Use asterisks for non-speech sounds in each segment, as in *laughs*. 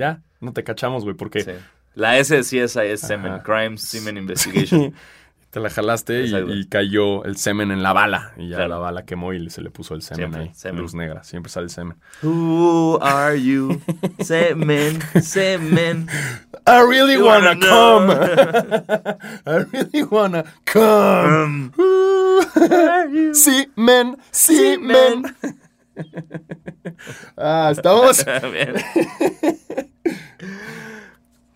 Ya, no te cachamos, güey, porque Sí. La S sí es, semen. Crime Semen Investigation. *laughs* te la jalaste y, cayó el semen en la bala. Y ya Claro. la bala quemó y se le puso el semen Siempre, ahí. semen. Luz negra, siempre sale el semen. Who are you? *laughs* Semen, semen. I really You wanna come. *laughs* I really wanna come. Um, Sí, men, sí, men. ah, estamos.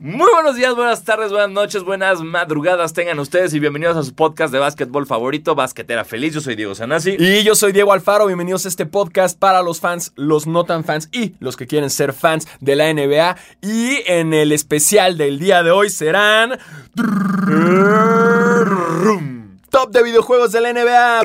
Muy buenos días, buenas tardes, buenas noches, buenas madrugadas tengan ustedes y bienvenidos a su podcast de básquetbol favorito, Basquetera Feliz. Yo soy Diego Sanasi. Y yo soy Diego Alfaro, bienvenidos a este podcast para los fans, los no tan fans y los que quieren ser fans de la NBA. Y en el especial del día de hoy serán... Top de videojuegos de la NBA.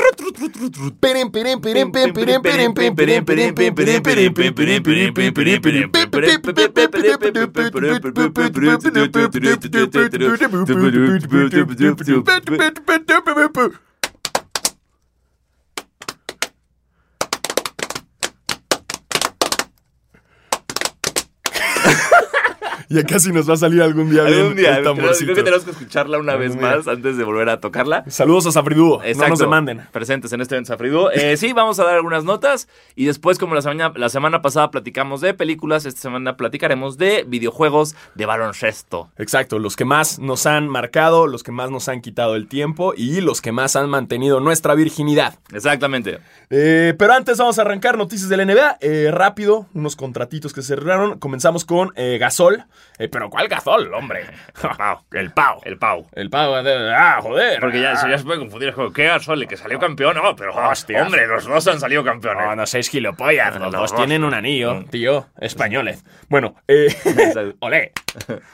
Ya casi nos va a salir algún día bien Algún día, el creo, tamborcito. creo que tenemos que escucharla una vez día. más antes de volver a tocarla. Saludos a Safriduo, no Exacto. nos demanden. Presentes en este evento Safriduo. Eh, sí, vamos a dar algunas notas y después, como la semana, la semana pasada platicamos de películas, esta semana platicaremos de videojuegos de baloncesto. Exacto, los que más nos han marcado, los que más nos han quitado el tiempo y los que más han mantenido nuestra virginidad. Exactamente. Eh, pero antes vamos a arrancar noticias de la NBA. Eh, rápido, unos contratitos que cerraron. Comenzamos con eh, Gasol. Eh, pero ¿cuál Gasol, hombre? *laughs* Pau. el Pau. El Pau. El Pau. de- ah, joder. Porque ya, Ah. ya se puede confundir. es como, ¿Qué Gasol? ¿Que salió campeón? No, pero Hostia. hombre, los dos han salido campeones. No, no seis gilipollas. Los No, dos no, tienen un anillo, No. tío. Españoles. Bueno, eh. *laughs* Olé.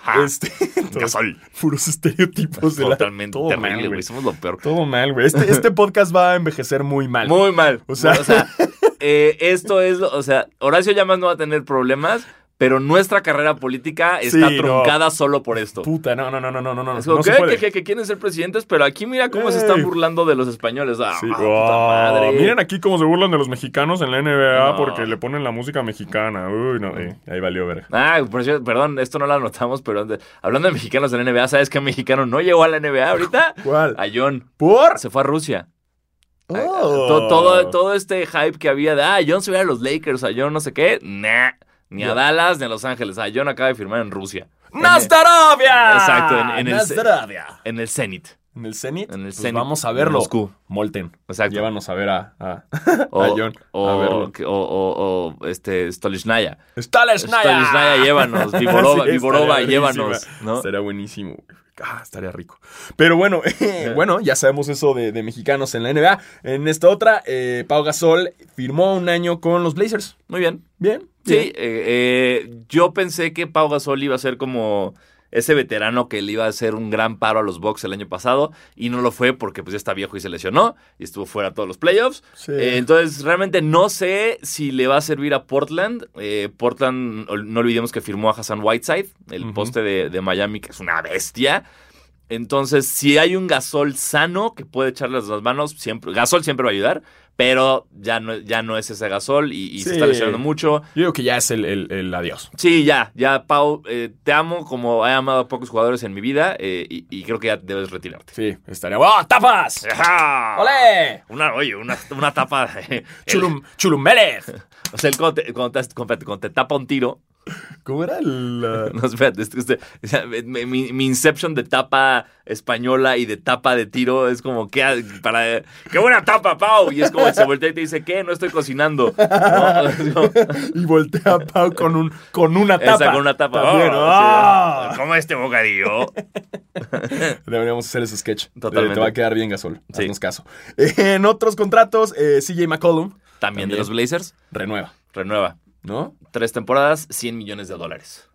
Ja. *laughs* Este. Gasol. Puros estereotipos de la. Totalmente Todo terrible, mal, güey. Somos lo peor. Todo mal, güey. Este, este podcast va a envejecer muy mal. Muy mal. O sea- eh, esto es, o sea, Horacio Llamas no va a tener problemas, pero nuestra carrera política está Sí, no. truncada solo por esto. Puta, no, no, no, no, no, no, no. Es como, no ¿qué? se puede. que, que- que quieren ser presidentes, pero aquí mira cómo se están burlando de los españoles. Ah, Sí. puta madre. Miren aquí cómo se burlan de los mexicanos en la NBA No. porque le ponen la música mexicana. Uy, no, eh, ahí valió ver. Ah, por perdón, esto no lo anotamos, pero hablando de mexicanos en la NBA, ¿sabes qué mexicano no llegó a la NBA ahorita? *laughs* ¿Cuál? A John. ¿Por? Se fue a Rusia. Oh. To- todo, todo este hype que había de, ah, John se va a los Lakers, a John no sé qué, nah. Ni a. Dallas ni a Los Ángeles. A John acaba de firmar en Rusia. ¡Nastarovia! Exacto, en- en el- Nastarovia. En el Zenit. En el Zenit. En el Pues Zenit vamos a verlo. Moscú. Molten. Exacto. Llévanos a ver a, a, O, *laughs* a John. o, a verlo. o, o- o, este, Stolichnaya. Stalisnaya. Stolichnaya, llévanos. *laughs* Viborova, Sí, Viborova, llévanos. ¿no? Estaría buenísimo. Ah, estaría rico. Pero bueno, *laughs* bueno, ya sabemos eso de, de mexicanos en la NBA. En esta otra, eh, Pau Gasol firmó un año con los Blazers. Muy bien. Bien. Sí, eh, eh, yo pensé que Pau Gasol iba a ser como ese veterano que le iba a hacer un gran paro a los Bucks el año pasado y no lo fue porque pues ya está viejo y se lesionó y estuvo fuera todos los playoffs. Sí. Eh, entonces realmente no sé si le va a servir a Portland. Eh, Portland, no olvidemos que firmó a Hassan Whiteside, el poste de, de Miami, que es una bestia. Entonces, si hay un Gasol sano que puede echarles las manos, siempre, Gasol siempre va a ayudar, pero ya no, ya no es ese Gasol y, y se está lesionando mucho. Yo digo que ya es el, el- el adiós. Sí, ya, ya, Pau, eh, te amo como he amado a pocos jugadores en mi vida eh, y, y creo que ya debes retirarte. Sí, estaría. ¡Oh, tapas! ¡Ajá! ¡Olé! Una, oye, una, una tapa. eh, Chulum, Chulum *laughs* o sea, cuando, te, cuando te- cuando te tapa un tiro. ¿Cómo era el.? uh, *laughs* No, espérate, o sea, mi, Inception de tapa española y de tapa de tiro es como que para qué buena tapa, Pau. Y es como se voltea y te dice, ¿qué? No estoy cocinando. Como- *laughs* y voltea a Pau con, un, con una tapa. Esa con una tapa. También, Oh, ¡ah! sí. Come este bocadillo. *laughs* Deberíamos hacer ese sketch. Totalmente. Eh, Te va a quedar bien, Gasol. Sí. Haznos caso. en otros contratos, eh, CJ McCollum También de También. los Blazers. renueva, Renueva. ¿No? Tres temporadas, 100 millones de dólares.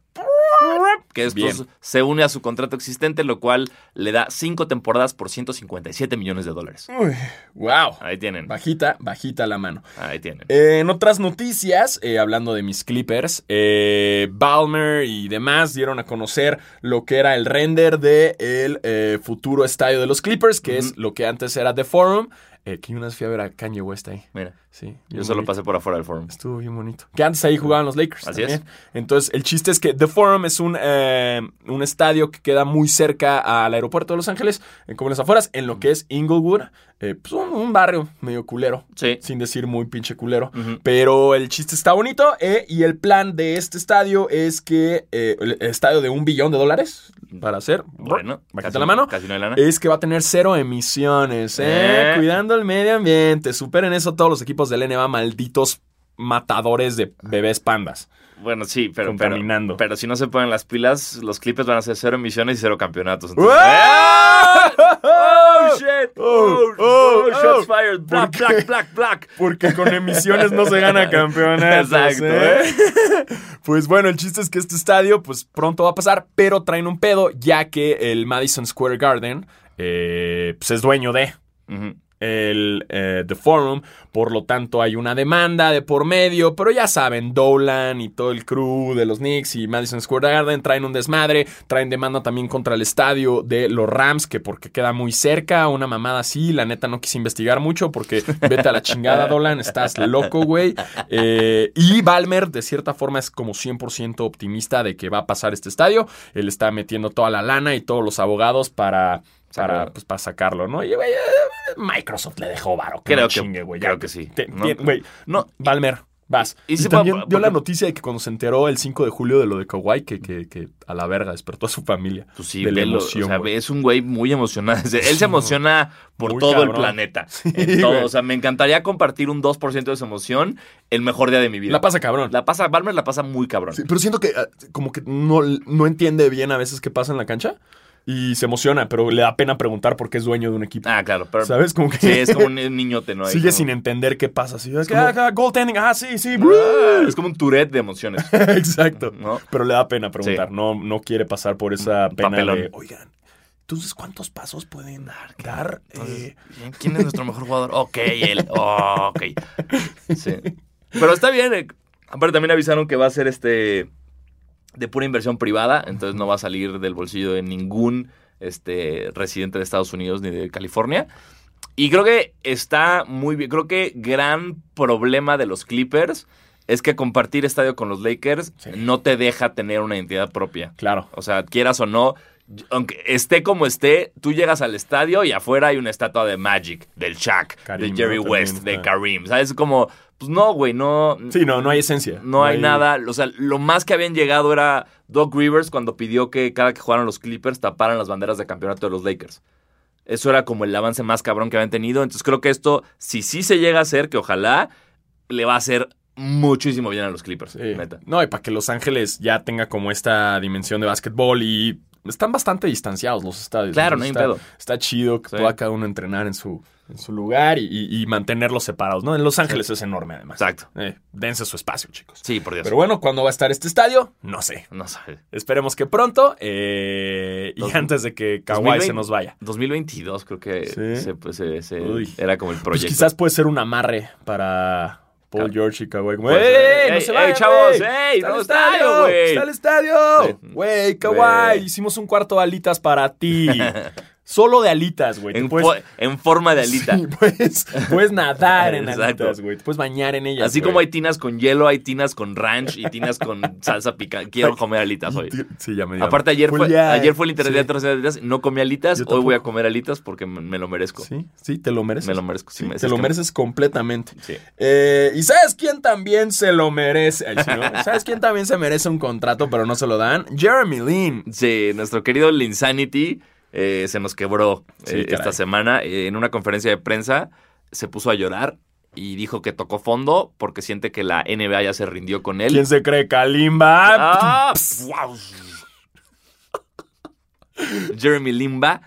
Que esto Bien. se une a su contrato existente, lo cual le da cinco temporadas por 157 millones de dólares. Uy, wow. Ahí tienen. Bajita, bajita la mano. Ahí tienen. En otras noticias, eh, hablando de mis Clippers, eh, Balmer y demás dieron a conocer lo que era el render del de el, eh, futuro estadio de los Clippers, que es lo que antes era The Forum. Eh, que una vez fui a ver a Kanye West ahí. Mira, Sí. yo solo bonito. pasé por afuera del forum. Estuvo bien bonito. Que antes ahí jugaban los Lakers. Así también. Entonces, el chiste es que The Forum es un, eh, un estadio que queda muy cerca al aeropuerto de Los Ángeles, en como en las afueras, en lo que es Inglewood. Eh, pues un, un barrio medio culero. Sí. Sin decir muy pinche culero. Pero el chiste está bonito. eh, y el plan de este estadio es que. eh, el estadio de un billón de dólares para hacer. Bueno, Bájate la mano. Casi no hay lana. Es que va a tener cero emisiones, ¿eh? Cuidando el medio ambiente. Superen eso todos los equipos del NBA, malditos matadores de bebés pandas. Bueno, sí, pero, pero, pero si no se ponen las pilas, los Clippers van a hacer cero emisiones y cero campeonatos. entonces- ¡Ah! *laughs* ¡Oh, shit! Oh, ¡Oh, oh, shots oh. fired! ¡Black, black, black, black! Porque con emisiones no se gana *laughs* campeonatos. Exacto, ¿eh? *laughs* Pues bueno, el chiste es que este estadio, pues pronto va a pasar, pero traen un pedo, ya que el Madison Square Garden, eh, pues es dueño de. Ujú. El eh, The Forum, por lo tanto hay una demanda de por medio, pero ya saben, Dolan y todo el crew de los Knicks y Madison Square Garden traen un desmadre, traen demanda también contra el estadio de los Rams, que porque queda muy cerca, una mamada así, la neta no quise investigar mucho porque vete a la chingada Dolan, estás loco, güey. Eh, y Balmer de cierta forma es como 100% optimista de que va a pasar este estadio, él está metiendo toda la lana y todos los abogados para... Para, Sacarlo. pues, para sacarlo, ¿no? Y, güey, eh, Microsoft le dejó varo. Creo no que- chingue, güey, creo que sí, Te- ¿no? tien- Güey, No, Balmer, vas. Y también dio la noticia de que cuando se enteró el 5 de julio de lo de Kawhi, que, que, que a la verga despertó a su familia. Pues sí, de la velo, emoción, o sea, güey. es un güey muy emocionado. Él se emociona por todo el planeta. En todo. O sea, me encantaría compartir un 2% de esa emoción el mejor día de mi vida. La pasa cabrón. La pasa, Balmer la pasa muy cabrón. Sí, pero siento que ah, como que no, no entiende bien a veces qué pasa en la cancha y se emociona, pero le da pena preguntar por qué es dueño de un equipo. Ah, claro. Pero, ¿Sabes? Como que Sí, es como un *laughs* niñote, ¿no? Ahí sigue como- sin entender qué pasa. Así, es que, como- ah, ah, goaltending, ah, sí, sí. Ah, Es como un Tourette de emociones. *laughs* Exacto. ¿No? Pero le da pena preguntar. Sí. No, no quiere pasar por esa pena Papelón. de, oigan, entonces, ¿cuántos pasos pueden dar? dar eh, ¿Quién es nuestro mejor jugador? Ok, él. Oh, ok. Sí. Pero está bien. eh. Aparte, también avisaron que va a ser este de pura inversión privada, entonces no va a salir del bolsillo de ningún este, residente de Estados Unidos ni de California. Y creo que está muy bien. Creo que gran problema de los Clippers es que compartir estadio con los Lakers Sí. no te deja tener una identidad propia. claro. O sea, quieras o no, aunque esté como esté, tú llegas al estadio y afuera hay una estatua de Magic, del Shaq, Karim, de Jerry. West, de. Karim. ¿Sabes? Como, pues no, güey, no. Sí, no, no hay esencia. No hay nada. O sea, lo más que habían llegado era Doc Rivers cuando pidió que cada que jugaran los Clippers taparan las banderas de campeonato de los Lakers. Eso era como el avance más cabrón que habían tenido. Entonces creo que esto, si sí se llega a hacer, que ojalá le va a hacer muchísimo bien a los Clippers. Sí. Neta. No, y para que Los Ángeles ya tenga como esta dimensión de básquetbol y están bastante distanciados los estadios. Claro, no hay está, pedo. Está chido que Sí. pueda cada uno entrenar en su, en su lugar y, mantenerlos separados, ¿no? En Los Ángeles es enorme además. Exacto. Eh, dense su espacio, chicos. Sí, por Dios. Pero bueno, ¿cuándo va a estar este estadio? No sé. no sé. Esperemos que pronto eh, y Dos- antes de que Kawhi 2020. se nos vaya. 2022 creo que Sí. se, pues, se- era como el Pues proyecto. quizás puede ser un amarre para Paul Ca- George y Kawhi. Como, ¡Ey, no Ey, se ey, vayan, chavos! güey! ¡Ey, ¡Está el estadio, güey! ¡Está el estadio! Güey, Kawhi, hicimos un cuarto de alitas para ti. *laughs* Solo de alitas, güey. En, puedes- fo- en forma de alita. Sí, puedes, puedes nadar en alitas, güey. Te puedes bañar en ellas. Así como hay tinas con hielo, hay tinas con ranch y tinas con salsa picante. Quiero comer alitas hoy. Sí, ya me dio Aparte, ayer fue, ayer fue el Internacional sí. De Alitas. No comí alitas. Hoy voy a comer alitas porque me, lo merezco. Sí, sí, te lo mereces. Me lo merezco. sí, Sí, me- te lo mereces completamente. Sí. Eh, ¿Y sabes quién también se lo merece? Ay, sí, ¿no? *laughs* ¿Sabes quién también se merece un contrato pero no se lo dan? Jeremy Lin. Sí, nuestro querido Linsanity eh, se nos quebró Sí, eh, esta semana. Eh, en una conferencia de prensa se puso a llorar y dijo que tocó fondo porque siente que la NBA ya se rindió con él. ¿Quién se cree? Kalimba. ¡Ah! ¡Wow! Jeremy Limba.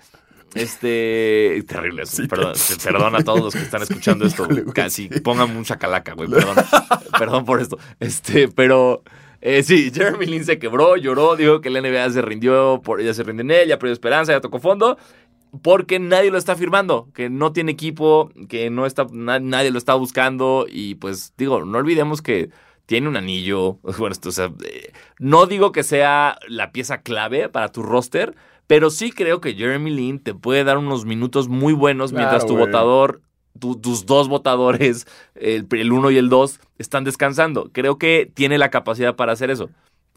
Este. Terrible eso. Sí, perdón, perdón a todos los que están escuchando esto. Híjole, Casi. Pongan mucha calaca, güey. Perdón. *laughs* perdón por esto. Este, pero. Eh, sí, *laughs* Jeremy Lin se quebró, lloró, dijo que la NBA se rindió, por, ya se rindió en él, ya perdió esperanza, ya tocó fondo, porque nadie lo está firmando, que no tiene equipo, que no está, na- nadie lo está buscando, y pues digo, no olvidemos que tiene un anillo, *laughs* bueno, esto, o sea, eh, no digo que sea la pieza clave para tu roster, pero sí creo que Jeremy Lin te puede dar unos minutos muy buenos Claro, mientras tu votador tu- tus dos votadores, el, el uno y el dos, están descansando. Creo que tiene la capacidad para hacer eso.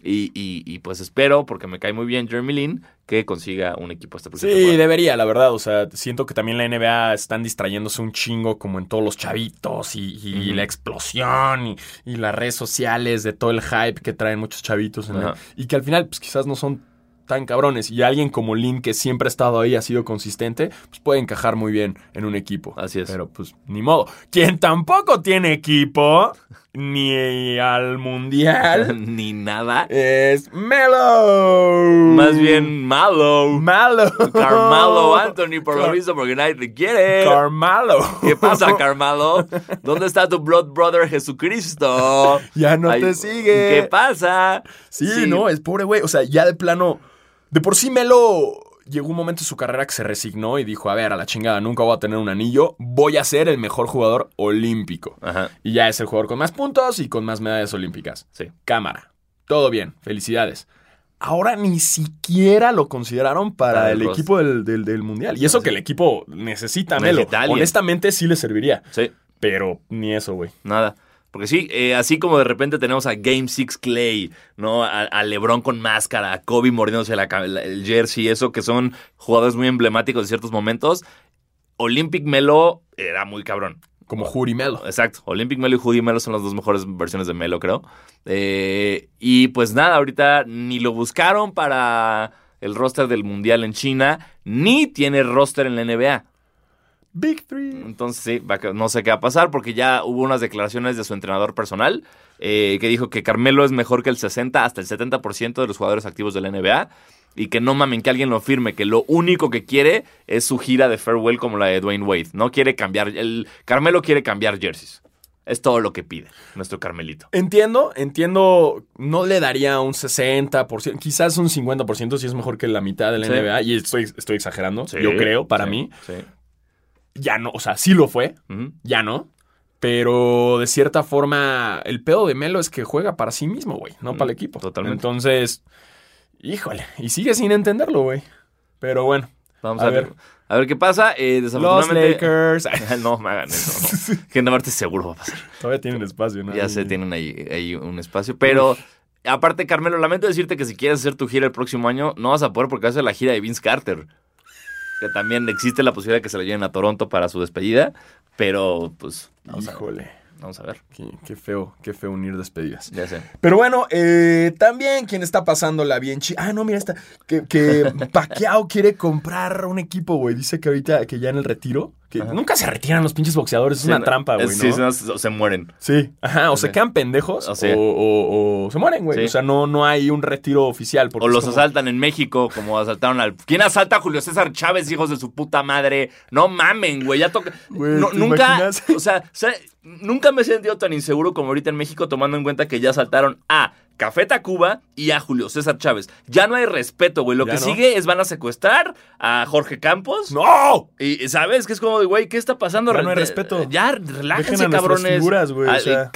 Y, y- y, pues espero, porque me cae muy bien Jeremy Lin, que consiga un equipo esta próxima Sí, temporada. debería, la verdad. O sea, siento que también la NBA están distrayéndose un chingo como en todos los chavitos y, la explosión y, las redes sociales de todo el hype que traen muchos chavitos. en y que al final, pues quizás no son tan cabrones. Y alguien como Lin, que siempre ha estado ahí, ha sido consistente, pues puede encajar muy bien en un equipo. Así es. Pero pues ni modo. Quien tampoco tiene equipo, ni al mundial, *laughs* Ni nada. es Melo. Más bien malo. Malo. Carmelo Anthony, por lo visto, porque nadie te quiere. Carmelo. ¿Qué pasa, *laughs* Carmelo? ¿Dónde está tu blood brother Jesucristo? Ya no Ay, te sigue. ¿Qué pasa? Sí, no, es pobre güey. O sea, ya de plano. De por sí Melo llegó un momento en su carrera que se resignó y dijo: A ver, a la chingada, nunca voy a tener un anillo. Voy a ser el mejor jugador olímpico. Ajá, Y ya es el jugador con más puntos y con más medallas olímpicas. sí. Cámara. Todo bien. Felicidades. Ahora ni siquiera lo consideraron para Para el el equipo del, del- del mundial. Y eso Sí. que el equipo necesita Melo. Honestamente, sí le serviría. Sí, Pero ni eso, güey. nada. Porque sí, eh, así como de repente tenemos a Game 6 Clay, ¿no? A, a LeBron con máscara, a Kobe mordiéndose la el jersey, eso que son jugadores muy emblemáticos de ciertos momentos. Olympic Melo era muy cabrón. Como Juri Melo. Exacto. Olympic Melo y Judy Melo son las dos mejores versiones de Melo, creo. Eh, y pues nada, ahorita ni lo buscaron para el roster del Mundial en China, ni tiene roster en la NBA. Big Three. Entonces, sí, va a- no sé qué va a pasar porque ya hubo unas declaraciones de su entrenador personal eh, que dijo que Carmelo es mejor que el 60 hasta el 70% de los jugadores activos de la NBA y que no mamen que alguien lo firme, que lo único que quiere es su gira de farewell como la de Dwayne Wade. No quiere cambiar, el Carmelo quiere cambiar jerseys. Es todo lo que pide nuestro Carmelito. Entiendo, entiendo. No le daría un 60%, quizás un 50% si es mejor que la mitad de la Sí. NBA. Y estoy, estoy exagerando, Sí, yo creo, para sí, mí. Ya no, o sea, sí lo fue, ya no. Pero de cierta forma, el pedo de Melo es que juega para sí mismo, güey, no Mm, para el equipo. totalmente. Entonces, híjole, y sigue sin entenderlo, güey. Pero bueno, Vamos A a, ver. ver. A ver qué pasa. Eh, los desafortunadamente. Lakers. *laughs* no me hagan eso. No. *laughs* Que en Marte seguro va a pasar. Todavía tienen espacio, ¿no? Ya se tienen ahí, ahí un espacio. Pero aparte, Carmelo, lamento decirte que si quieres hacer tu gira el próximo año, no vas a poder porque vas a hacer la gira de Vince Carter. Que también existe la posibilidad de que se la lleven a Toronto para su despedida. Pero, pues, vamos a, Híjole, vamos a ver. qué, qué feo, qué feo unir despedidas. Ya sé. Pero bueno, eh, también quien está pasándola bien chi. Ah, no, mira esta. Que, que *laughs* Pacquiao quiere comprar un equipo, güey. Dice que ahorita, que ya en el retiro. Que Ajá. nunca se retiran los pinches boxeadores. Es Sí, una trampa, güey, ¿no? Sí, no, se, se mueren. Sí, ajá, o se quedan pendejos O o, sí. o- o se mueren, güey. Sí. O sea, no, no hay un retiro oficial. porque O los como- asaltan en México, como asaltaron al. ¿Quién asalta a Julio César Chávez, hijos de su puta madre? No mamen, güey. Ya toca. No, ¿te nunca. imaginas? O sea, ¿sabe? nunca me he sentido tan inseguro como ahorita en México, tomando en cuenta que ya asaltaron a Café Tacuba y a Julio César Chávez. Ya no hay respeto, güey. Lo Ya que no. sigue es van a secuestrar a Jorge Campos. ¡No! Y, ¿sabes? Que es como, de, güey, ¿qué está pasando? Ya no hay Re- respeto. Ya, Dejen relájense, a cabrones. figuras, güey, o Ah, sea.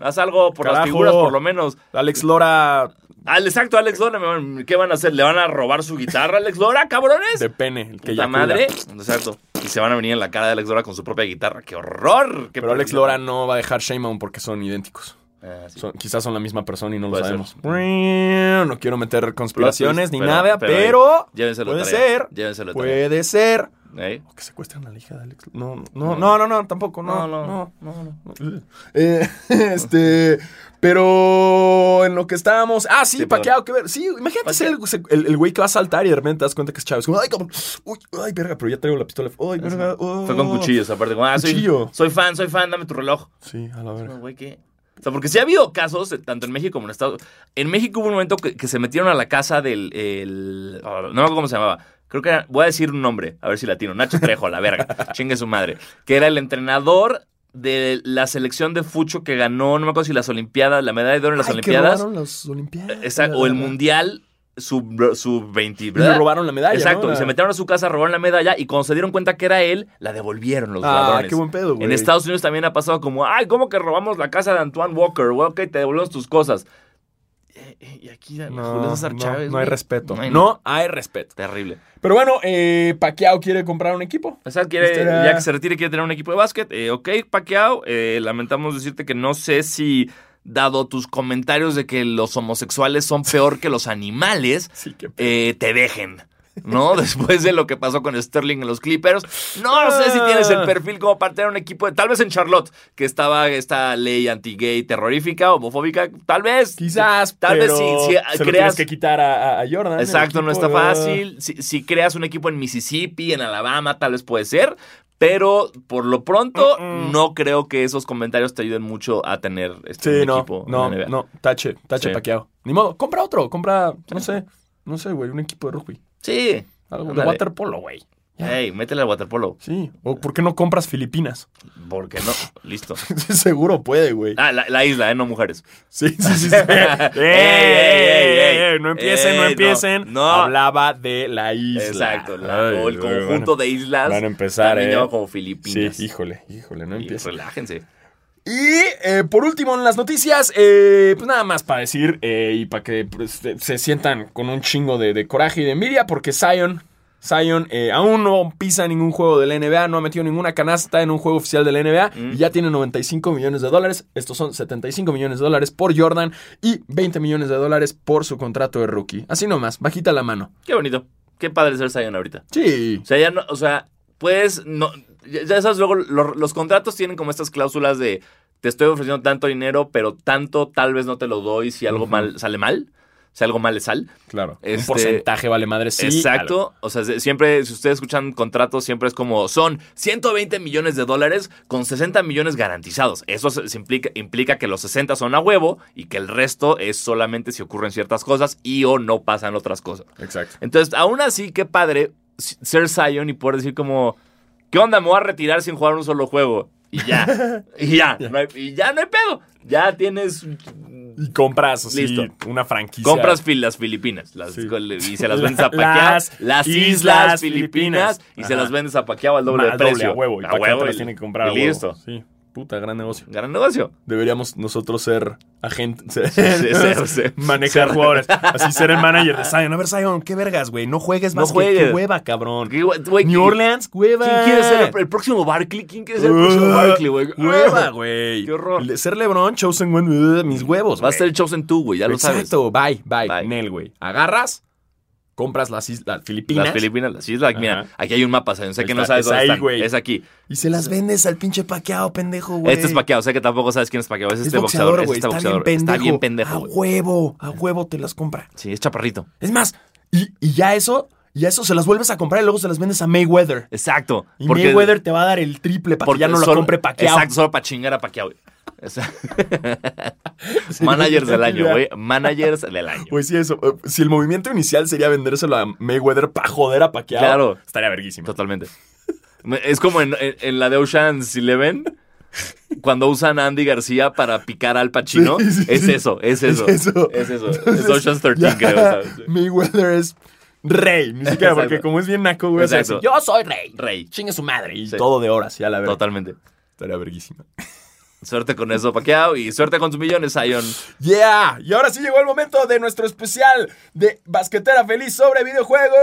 Haz algo por las figuras, por lo menos. Alex Lora Al exacto, Alex Lora, ¿qué van a hacer? ¿Le van a robar su guitarra a Alex Lora, cabrones? de pene. El que ya madre. Exacto. Y se van a venir en la cara de Alex Lora con su propia guitarra. ¡Qué horror! Qué Pero Alex. Lora no va a dejar Shayman porque son idénticos. Ah, sí. Son- quizás son la misma persona y no lo Puede sabemos. ser. No quiero meter conspiraciones ni pero- nada, pero, pero, puede tarea. ser. Llévenselo de tarea. Puede ser. ¿Eh? O que secuestren a la hija de Alex. No, no, no, no, no, tampoco. No, no, no. no. *laughs* Eh, este, pero en lo que estábamos. Ah, sí, Sí, Paqueado, que ver. Sí, imagínate ser el, el- güey que va a saltar y de repente te das cuenta que es Chávez. Como, ay, cabrón. Uy, ay, verga, pero ya traigo la pistola. Ay, verga. oh. Fue con cuchillos, aparte. Como, ah, soy, Cuchillo. soy fan, soy fan, dame tu reloj. Sí, a la verga. Güey, ¿qué? O sea, porque sí ha habido casos, eh, tanto en México como en Estados En México hubo un momento que, que se metieron a la casa del. el- oh, no me acuerdo cómo se llamaba. Creo que era, voy a decir un nombre, a ver si latino. Nacho Trejo, la verga. *laughs* Chingue su madre. Que era el entrenador de la selección de Fucho que ganó, no me acuerdo si las Olimpiadas, la medalla de oro en las Ay, que Olimpiadas. robaron las Olimpiadas. Esa- o el Mundial sub, sub 20, Y ¿verdad? le robaron la medalla. Exacto, ¿no? y se metieron a su casa, robaron la medalla y cuando se dieron cuenta que era él, la devolvieron los Ah, ladrones. qué buen pedo, güey. En Estados Unidos también ha pasado como, ay, ¿cómo que robamos la casa de Antoine Walker? Well, ok, te devolvemos tus cosas. Eh, Y aquí No, no, Chávez. no hay respeto. No hay- No hay respeto. Terrible. Pero bueno, eh, Pacquiao quiere comprar un equipo. O sea, quiere, Este era- ya que se retire, quiere tener un equipo de básquet. Eh, ok, Pacquiao, eh, lamentamos decirte que no sé si, dado tus comentarios de que los homosexuales son peor que los animales, *laughs* Sí, eh, te dejen. ¿No? *laughs* Después de lo que pasó con Sterling en los Clippers. No sé si tienes el perfil como para tener un equipo de. Tal vez en Charlotte, que estaba esta ley anti-gay terrorífica, homofóbica. Tal vez. Quizás, Tal pero vez sí. Si se lo creas. que quitar a, Jordan. Exacto, no está fácil. Si, si creas un equipo en Mississippi, en Alabama, tal vez puede ser. Pero por lo pronto, Mm-mm. no creo que esos comentarios te ayuden mucho a tener este Sí, un no, equipo. en no, la NBA. no, tache, tache Sí. Pacquiao. Ni modo, compra otro, compra, no sé, no sé, güey, un equipo de rugby. Sí. Algo de Ándale. waterpolo, güey. Hey, métele al waterpolo. Sí, o ¿por qué no compras Filipinas? ¿Por qué no? Listo. *laughs* Seguro puede, güey. Ah, la, la isla, ¿eh? No mujeres. Sí, sí, sí. sí. *laughs* ¡Ey, ey, ey, ey! ey! No empiecen, no Ey, empiecen. no. Hablaba de la isla. Exacto. la- Ay, o el güey, conjunto de islas. van a empezar, ¿eh? como Filipinas. Sí, híjole, híjole, no empiecen. Relájense. Y eh, por último en las noticias, eh, pues nada más para decir eh, y para que pues, se- se sientan con un chingo de, de coraje y de envidia, porque Zion, Zion eh, aún no pisa ningún juego de la NBA, no ha metido ninguna canasta en un juego oficial de la NBA Mm. y ya tiene 95 millones de dólares. Estos son 75 millones de dólares por Jordan y 20 millones de dólares por su contrato de rookie. Así nomás, bajita la mano. Qué bonito. Qué padre ser Zion ahorita. Sí. O sea, ya no, o sea, puedes, no, ya sabes, luego lo- los contratos tienen como estas cláusulas de te estoy ofreciendo tanto dinero, pero tanto tal vez no te lo doy si algo mal sale mal, algo mal le sale. Claro. Un Este- porcentaje vale madre, sí. Exacto. O sea, se- siempre, si ustedes escuchan contratos, siempre es como son 120 millones de dólares con 60 millones garantizados. Eso se- se implica, implica que los 60 son a huevo y que el resto es solamente si ocurren ciertas cosas y o no pasan otras cosas. Exacto. Entonces, aún así, qué padre ser Zion y poder decir como, ¿qué onda? Me voy a retirar sin jugar un solo juego. Y ya. *laughs* y ya. no hay- y ya no hay pedo. Ya tienes... Y compras así Listo. una franquicia. Compras las Filipinas las- Sí. y se las *laughs* vendes a Pacquiao. las Las, Islas Islas Filipinas. Filipinas. Y se Ajá. las vendes a Pacquiao al doble de precio. a huevo. Y A te huevo las tiene que comprar a y huevo. listo. Sí. Puta, gran negocio. Gran negocio. Deberíamos nosotros ser agentes. *laughs* ser- ser- manejar jugadores. Así ser el manager de *laughs* Zion. A ver, Zion, qué vergas, güey. No juegues No más. juegues. Qué hueva, cabrón. ¿Qué güey- güey, New ¿quién- Orleans, hueva. ¿Quién quiere ser el, el próximo Barkley? ¿Quién quiere ser el próximo Uh, Barkley, güey? Hueva, güey. Qué horror. Le- Ser LeBron, Chosen uh, mis huevos. Va a güey. ser el Chosen 2, güey. Ya lo sabes. Exacto. Bye, bye, Bye. Nel, güey. Agarras, compras las islas Filipinas. Las Filipinas, las islas. Mira, Ajá. aquí hay un mapa, sé que no sabes es dónde ahí, están. güey. Es aquí. Y se las vendes al pinche paqueado, pendejo, güey. Este es Pacquiao, sé que tampoco sabes quién es Pacquiao. Es Es este boxeador, boxeador. Es güey. este Está bien pendejo. Está bien pendejo, A güey. huevo, a huevo te las compra. Sí, es chaparrito. Es más, y, y ya eso, y a eso se las vuelves a comprar y luego se las vendes a Mayweather. Exacto. Y Mayweather te va a dar el triple para que ya no lo solo- compre Pacquiao. Exacto, solo para chingar a Pacquiao. *laughs* Managers del año, güey. Managers del año. Pues sí, eso. eh, Si el movimiento inicial sería vendérselo a Mayweather para joder a Pacquiao, Claro. estaría verguísimo. Totalmente. Es como en, en- en la de Ocean's Eleven, cuando usan a Andy García para picar al Pacino. Sí, sí, es sí. eso, es eso. Es eso. Es eso. Entonces, es Ocean's 13, ya, creo. ¿sabes? *laughs* Mayweather es rey, ni siquiera, Exacto. porque como es bien naco, güey, o sea, Exacto. yo soy rey. Rey. Chingue su madre. Y todo de horas, ya la verdad. Totalmente. Estaría verguísima. Suerte con eso, Pacquiao. Y suerte con tus millones, Zion. Yeah, y ahora sí llegó el momento de nuestro especial de Basquetera Feliz sobre videojuegos.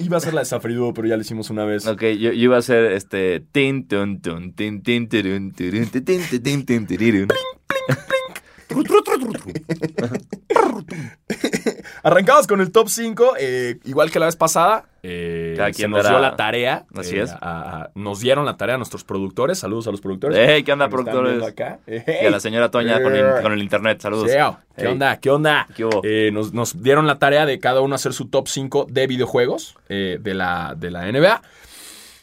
Iba a ser la de Safriduo, pero ya lo hicimos una vez. Ok, yo, yo iba a hacer este. Tin, tun, tun, tin, tin, tirun, tirun, tin, tin, tin, tin, tin, tirirun. Arrancamos con el top 5, eh, igual que la vez pasada. eh, Cada se nos dará- dio la tarea. Así eh, es. a- a- nos dieron la tarea a nuestros productores. Saludos a los productores. Hey, ¿qué onda, que nos están productores? viendo acá. Y a la señora Toña con el, con el internet. Saludos. Yeah. ¿Qué onda? ¿Qué onda? ¿Qué hubo? Eh, nos, nos dieron la tarea de cada uno hacer su top 5 de videojuegos eh, de, la, de la NBA.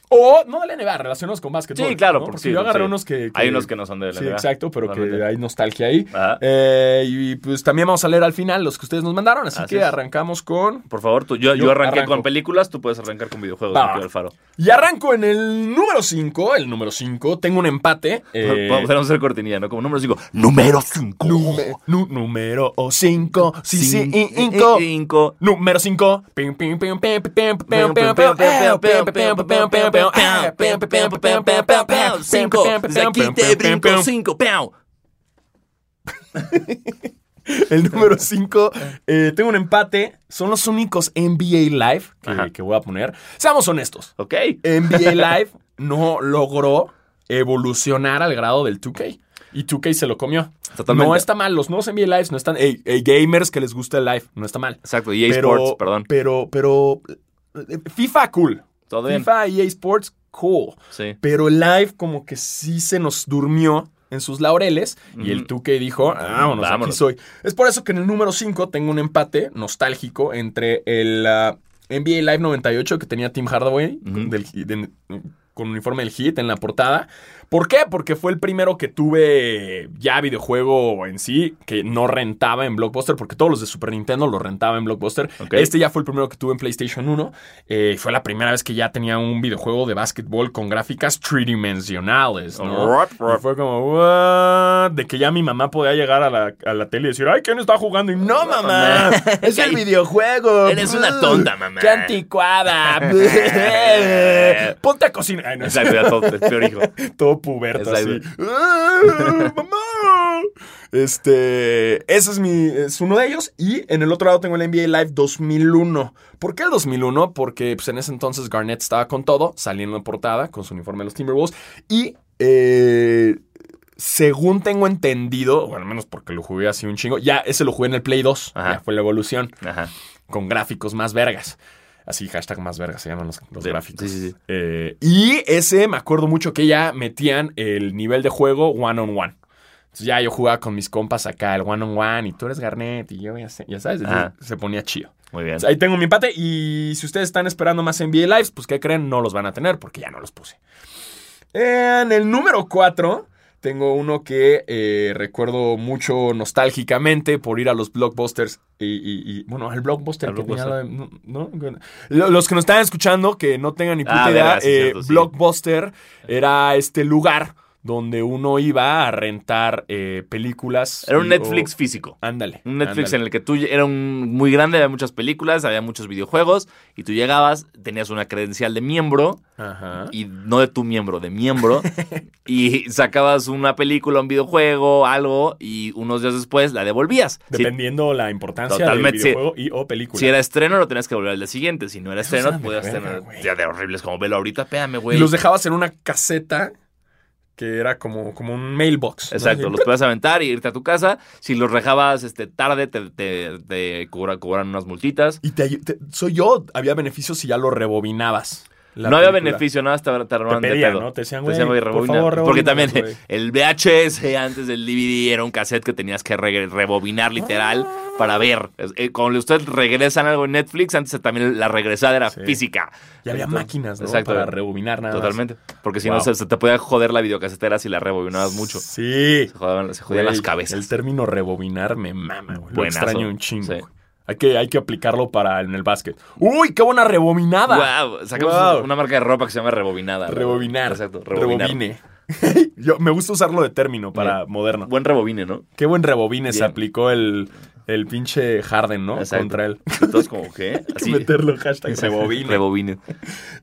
O, no de la NBA, relacionados con básquetbol. Sí, claro, ¿no? porque porque sí, yo agarré sí. unos que, que- Hay unos que no son de la Sí, NBA. exacto, pero que hay nostalgia ahí. Eh, y pues también vamos a leer al final los que ustedes nos mandaron, así, Así que es. arrancamos con... Por favor, tú, yo, yo, Yo arranqué arranco. con películas, tú puedes arrancar con videojuegos, Alfaro. Y arranco en el número 5, el número 5, tengo un empate. eh, Podemos hacer cortinilla, ¿no? Como número 5. Número 5. nume- nu- número 5, sí, sí, eh, cinco. 5. Número 5. Cinco. Desde aquí te brinco 5. Pau. El número 5, tengo un empate. Son los únicos NBA Live que, que voy a poner. Seamos honestos. Ok. NBA Live no logró evolucionar al grado del 2K. Y 2K se lo comió. Totalmente. No está mal. Los nuevos NBA Lives no están. Ey, ey, gamers que les gusta el live, no está mal. Exacto. EA Sports, perdón. Pero, pero. eh, FIFA, cool. Todo bien. FIFA, EA Sports, cool. Sí. Pero el live, como que sí se nos durmió en sus laureles. Y el. 2K dijo, vámonos, aquí Vámonos. soy. Es por eso que en el número 5 tengo un empate nostálgico entre el ah, NBA Live 98 que tenía Tim Hardaway Ujú. del- de- con uniforme del Hit en la portada. ¿Por qué? Porque fue el primero que tuve ya videojuego en sí, que no rentaba en Blockbuster, porque todos los de Super Nintendo los rentaba en Blockbuster. Este ya fue el primero que tuve en PlayStation 1. Eh, fue la primera vez que ya tenía un videojuego de básquetbol con gráficas tridimensionales, ¿no? Y fue como, "What?", De que ya mi mamá podía llegar a la, a la tele y decir, ay, ¿quién está jugando? Y no, mamá, *laughs* es el videojuego. Eres una tonta, mamá. Qué anticuada. *laughs* Ponte a cocinar. Ay, no, Exacto, ya todo, el peor hijo. *laughs* todo puberto así. *laughs* ¡Ah, ¡Mamá! Este, ese es mi, es uno de ellos. Y en el otro lado tengo el NBA Live 2001. ¿Por qué el 2001? Porque pues, en ese entonces Garnett estaba con todo, saliendo en portada con su uniforme de los Timberwolves. Y eh, según tengo entendido, o al menos porque lo jugué así un chingo, ya ese lo jugué en el Play 2. Ajá. Ya fue la evolución Ajá. con gráficos más vergas. Así, hashtag más vergas se llaman los, los Sí, gráficos. sí, sí, sí. Eh, y ese me acuerdo mucho que ya metían el nivel de juego one on one. Entonces ya yo jugaba con mis compas acá, el one on one, y tú eres Garnet, y yo ya, sé- ya sabes, se ponía chido. Muy bien. Entonces, ahí tengo mi empate, y si ustedes están esperando más NBA Lives, pues ¿qué creen? No los van a tener porque ya no los puse. En el número 4 tengo uno que eh, recuerdo mucho nostálgicamente por ir a los blockbusters y, y- y, bueno, al blockbuster que tenía Blockbuster. la- ¿no? ¿no? Los que nos están escuchando que no tengan ni puta Ah, idea, verga, sí, eh, cierto, sí. blockbuster era este lugar donde uno iba a rentar eh, películas. Era un y- Netflix o- físico. ándale. Un Netflix ándale. en el que tú era un muy grande, había muchas películas, había muchos videojuegos, y tú llegabas, tenías una credencial de miembro, Ajá. y no de tu miembro, de miembro, *laughs* y sacabas una película, un videojuego, algo, y unos días después la devolvías. Si, Dependiendo la importancia Totalmente, del videojuego y o película. si era estreno, lo tenías que devolver al día siguiente. Si no era Esos estreno, podías tener ya de horribles como velo ahorita, espérame, güey. Y los dejabas en una caseta que era como, como un mailbox. ¿no? Exacto, los podías aventar y irte a tu casa. Si los dejabas este, tarde, te, te, te cobra- cobran unas multitas. Y te- soy yo, había beneficios si ya lo rebobinabas. La no había beneficio, nada, más te, te armaban de pedían, pedo. ¿no? Te decían, Te güey, por rebobina. favor, Porque también el VHS antes del DVD era un cassette que tenías que re- rebobinar literal para ver. Eh, Cuando ustedes regresan algo en Netflix, antes también la regresada era Sí. física. Y había Entonces, máquinas, ¿no? Exacto. Para rebobinar nada más. Totalmente. Porque si Wow. no, se, se te podía joder la videocasetera si la rebobinabas mucho. Sí. Se jodaban, se jodían las cabezas. El término rebobinar me mama, güey. Lo extraño un chingo. Sí. Hay que, hay que aplicarlo para en el básquet. ¡Uy, qué buena rebobinada! Wow, sacamos Wow. una marca de ropa que se llama Rebobinada. Rebobinar. Exacto, rebobinar. Rebobine. *laughs* Yo, me gusta usarlo de término para Bien. moderno. Buen rebobine, ¿no? Qué buen rebobine se aplicó el, el pinche Harden, ¿no? Exacto. Contra él. Todos como, ¿qué? *laughs* Hay que Así. meterlo, hashtag rebobine. Rebobine.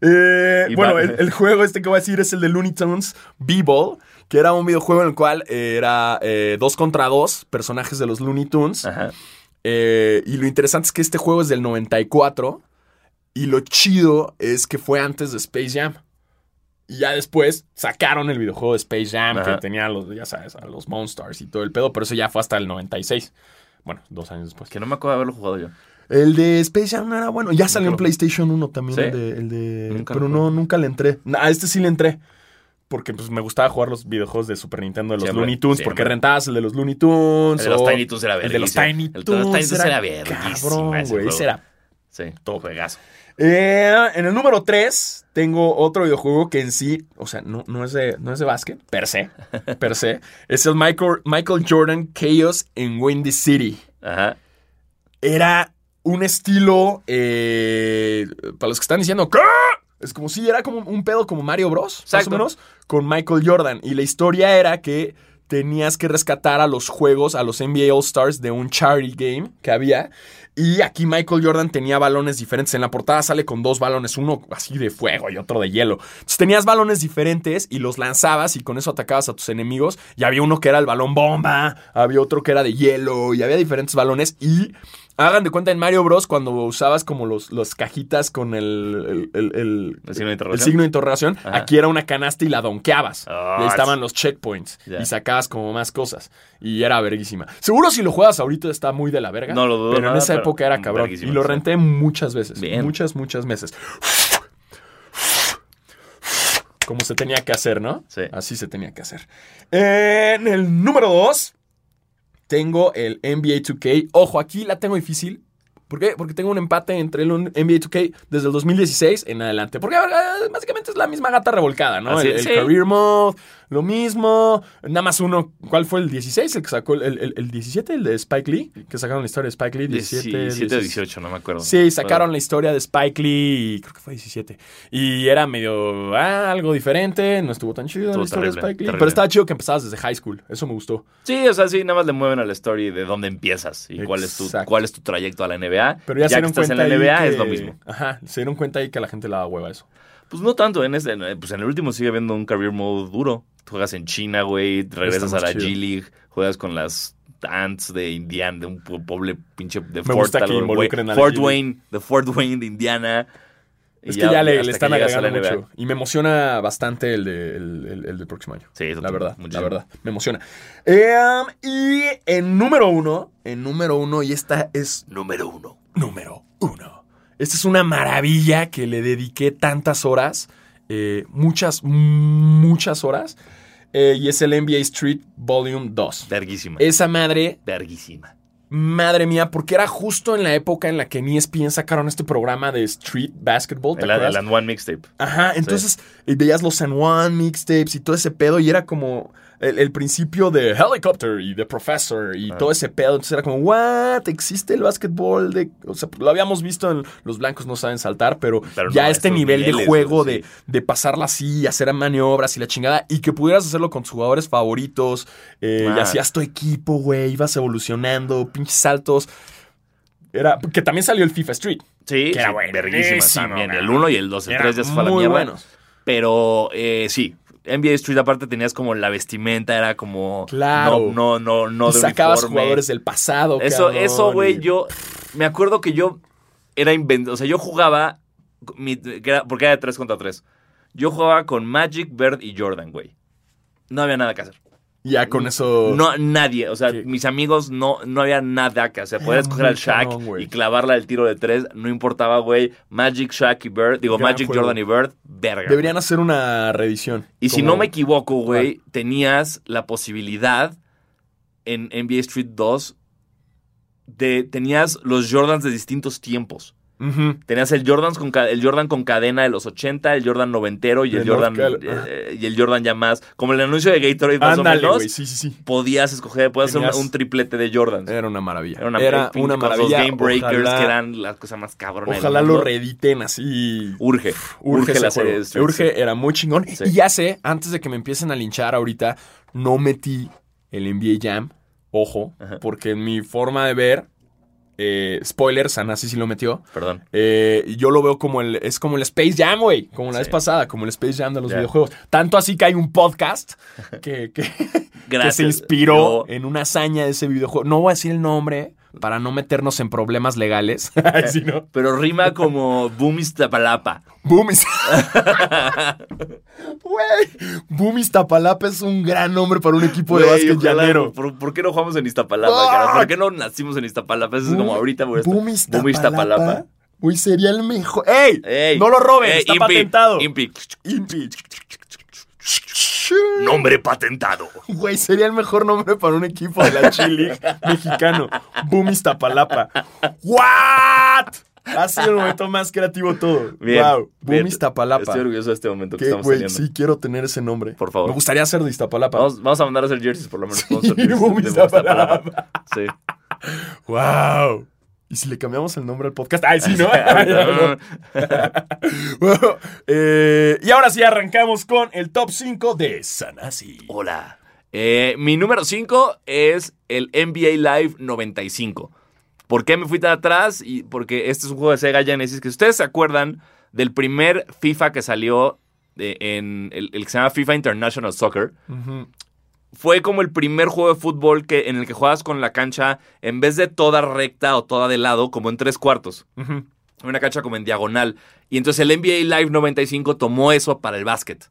Eh, bueno, el juego este que voy a decir es el de Looney Tunes B-Ball, que era un videojuego en el cual era eh, dos contra dos personajes de los Looney Tunes. Ajá. Eh, y lo interesante es que este juego es del 94 y lo chido es que fue antes de Space Jam. Y ya después sacaron el videojuego de Space Jam, Ajá. que tenía los, ya sabes, a los Monsters y todo el pedo, pero eso ya fue hasta el 96. Bueno, dos años después. Que no me acuerdo de haberlo jugado yo. El de Space Jam era bueno. Ya salió en. PlayStation 1 también ¿Sí? el de. el de- pero no, nunca le entré. A este sí le entré. Porque pues, me gustaba jugar los videojuegos de Super Nintendo de los Siempre, Looney Tunes. siempre. Porque rentabas el de los Looney Tunes. El de los Tiny Toons era El de los. Tiny El de los. Tiny Toons era Cabrón, güey. Ese era Sí. Todo. Juegazo. Eh, en el número 3 tengo otro videojuego que en sí, o sea, no, no, es, de, no es de básquet, per se, per se. *laughs* Es el Michael, Michael Jordan Chaos en Windy City. Ajá. Era un estilo, eh, para los que están diciendo, ¿qué? Es como si era como un pedo como Mario Bros, más o Exacto. menos, con Michael Jordan. Y la historia era que tenías que rescatar a los juegos, a los NBA All Stars de un charity game que había. Y aquí Michael Jordan tenía balones diferentes. En la portada sale con dos balones, uno así de fuego y otro de hielo. Entonces tenías balones diferentes y los lanzabas y con eso atacabas a tus enemigos. Y había uno que era el balón bomba, había otro que era de hielo y había diferentes balones. Y hagan de cuenta en Mario Bros. cuando usabas como los, los cajitas con el, el, el- el- ¿El signo de interrogación? signo de interrogación. Ajá. Aquí era una canasta y la donkeabas. Ah, y ahí estaban los checkpoints. Y sacabas como más cosas. Y era verguísima. Seguro si lo juegas ahorita está muy de la verga. No lo dudo Pero en esa pero época era cabrón. Y lo renté muchas veces. Bien. Muchas, muchas veces. Como se tenía que hacer, ¿no? Sí. Así se tenía que hacer. En el número 2 tengo el NBA 2K. Ojo, aquí la tengo difícil. ¿Por qué? Porque tengo un empate entre el NBA 2K desde el 2016 en adelante. Porque eh, básicamente es la misma gata revolcada, ¿no? Así el, el sí. Career Mode, lo mismo. Nada más uno. ¿Cuál fue el 16? El que sacó el, el- el 17, el de Spike Lee. Que sacaron la historia de Spike Lee. 17, 17 o 16. 18, no me acuerdo. Sí, sacaron la historia de Spike Lee, y creo que fue 17. Y era medio ah, algo diferente, no estuvo tan chido Estuvo la historia terrible, de Spike Lee. terrible. Pero estaba chido que empezabas desde high school, eso me gustó. Sí, o sea, sí, nada más le mueven a la story de dónde empiezas y cuál es, tu, cuál es tu trayecto a la NBA. Pero ya, se que dieron estás cuenta en la NBA que- es lo mismo. Ajá, se dieron cuenta ahí que a la gente le da hueva eso. Pues no tanto, en, ese, en- pues en el último sigue habiendo un career mode duro. Juegas en China, güey, regresas a la chido. G-League, juegas con las Ants de Indiana, de un pobre pinche de Me Fort, gusta que involucren a la Fort. Wayne, de Fort Wayne de Indiana. Y Es que ya le, le están agregando mucho. Y me emociona bastante el, de, el, el- el del próximo año. Sí, La verdad, muchísimo. la verdad. Me emociona. Eh, um, y en número uno, en número uno, y esta es Número uno. número uno. Esta es una maravilla que le dediqué tantas horas, eh, muchas, muchas horas, eh, y es el NBA Street Volume 2. Verguísima. Esa madre, Verguísima. madre mía, porque era justo en la época en la que en ESPN sacaron este programa de Street Basketball, ¿te El, acuerdas? el And One Mixtape. Ajá, entonces eh, veías los San Juan mixtapes y todo ese pedo y era como el, el principio de Helicopter y de Professor y Ah. todo ese pedo. Entonces era como, ¿what? ¿Existe el básquetbol? De... O sea, lo habíamos visto en Los Blancos No Saben Saltar, pero, Pero ya no, este nivel de juego de, sí. de pasarla así, hacer maniobras y la chingada y que pudieras hacerlo con tus jugadores favoritos eh, y Ah. hacías tu equipo, güey, ibas evolucionando, pinches saltos. Era, que también salió el FIFA Street. Sí, Que era sí, verguísima man. El 1 y el 2. El Eran 3 ya se fue a la muy mierda. buenos. Pero eh, sí, NBA Street aparte tenías como la vestimenta, era como... Claro. No, no, no, no de sacabas uniforme. jugadores del pasado. Eso, cabrón, eso, güey, y- yo... Me acuerdo que yo era inventado... O sea, yo jugaba... mi- porque era de 3 contra 3. Yo jugaba con Magic, Bird y Jordan, güey. No había nada que hacer. Ya con eso. No, nadie. O sea, Sí. mis amigos no, no había nada que hacer. Podías coger muy al Shaq cabrón, y clavarla al tiro de tres. No importaba, güey. Magic, Shaq y Bird. Digo, Gran Magic, juego. Jordan y Bird. Verga. Deberían hacer una reedición. Y si no me equivoco, güey, tenías la posibilidad en NBA Street 2 de... Tenías los Jordans de distintos tiempos. Tenías el, Jordans con, el Jordan con cadena de los 80, el Jordan noventero y el, El Jordan, eh, y el Jordan ya más. Como el anuncio de Gatorade más Ándale, o menos. güey. Sí, sí, sí. podías escoger, podías hacer un, un triplete de Jordans. Era una maravilla. Era una, Era una con los maravilla. Game Breakers, Ojalá- que eran la cosa más cabrona del Ojalá lo reediten así. Urge. Urge, la serie de. Urge, era muy chingón. Y ya sé, antes de que me empiecen a linchar ahorita, no metí el NBA Jam. Ojo, Ajá. porque en mi forma de ver, eh, spoiler, Sanasi sí lo metió. Perdón. Eh, yo lo veo como el. Es como el Space Jam, güey. Como la Sí. vez pasada, como el Space Jam de los videojuegos. Tanto así que hay un podcast que, que, *laughs* que Gracias. se inspiró Yo- en una hazaña de ese videojuego. No voy a decir el nombre para no meternos en problemas legales. *laughs* Ay, sí, ¿no? Pero rima como Boomis Tapalapa. Boomis. *laughs* Güey. Tapalapa es un gran nombre para un equipo de básquet llanero. ¿por, por qué no jugamos en Iztapalapa, cara? ¿Por qué no nacimos en Iztapalapa? Eso es como ahorita, güey. Boomis Boomis Tapalapa. Tapalapa. Güey, sería el mejor. ¡Ey! Ey, no lo roben, ey, está Impi, patentado. Impi. Impi. Nombre patentado. Güey, sería el mejor nombre para un equipo de la Chile *laughs* mexicano. Boom Iztapalapa. ¿What? Ha sido el momento más creativo todo. Bien. wow. bien. Boom Iztapalapa. Estoy orgulloso de este momento que estamos güey, teniendo. sí quiero tener ese nombre. Por favor. Me gustaría ser de Iztapalapa. Vamos, vamos a mandar a hacer jerseys por lo menos. *laughs* Jerseys Boom. Iztapalapa. Sí. Wow. ¿Y si le cambiamos el nombre al podcast? Ay, sí, ¿no? *laughs* *laughs* Bueno, *laughs* eh, y ahora sí arrancamos con el top 5 de Sanasi. Hola. Eh, mi número 5 es el NBA Live 95. ¿Por qué me fui tan atrás? Y porque este es un juego de Sega Genesis que si ustedes se acuerdan del primer FIFA que salió de- en el, el que se llama FIFA International Soccer, Ujú. Fue como el primer juego de fútbol que, en el que juegas con la cancha en vez de toda recta o toda de lado, como en tres cuartos. Una cancha como en diagonal. Y entonces el NBA Live 95 tomó eso para el básquet.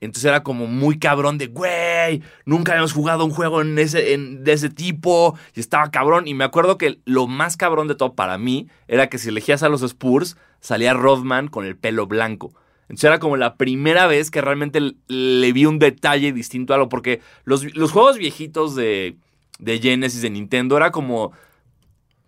Entonces era como muy cabrón de, güey, nunca habíamos jugado un juego en ese, en- de ese tipo. Y estaba cabrón. Y me acuerdo que lo más cabrón de todo para mí era que si elegías a los Spurs, salía Rodman con el pelo blanco. Entonces era como la primera vez que realmente le vi un detalle distinto a algo. Porque los, los juegos viejitos de, de Genesis, de Nintendo, era como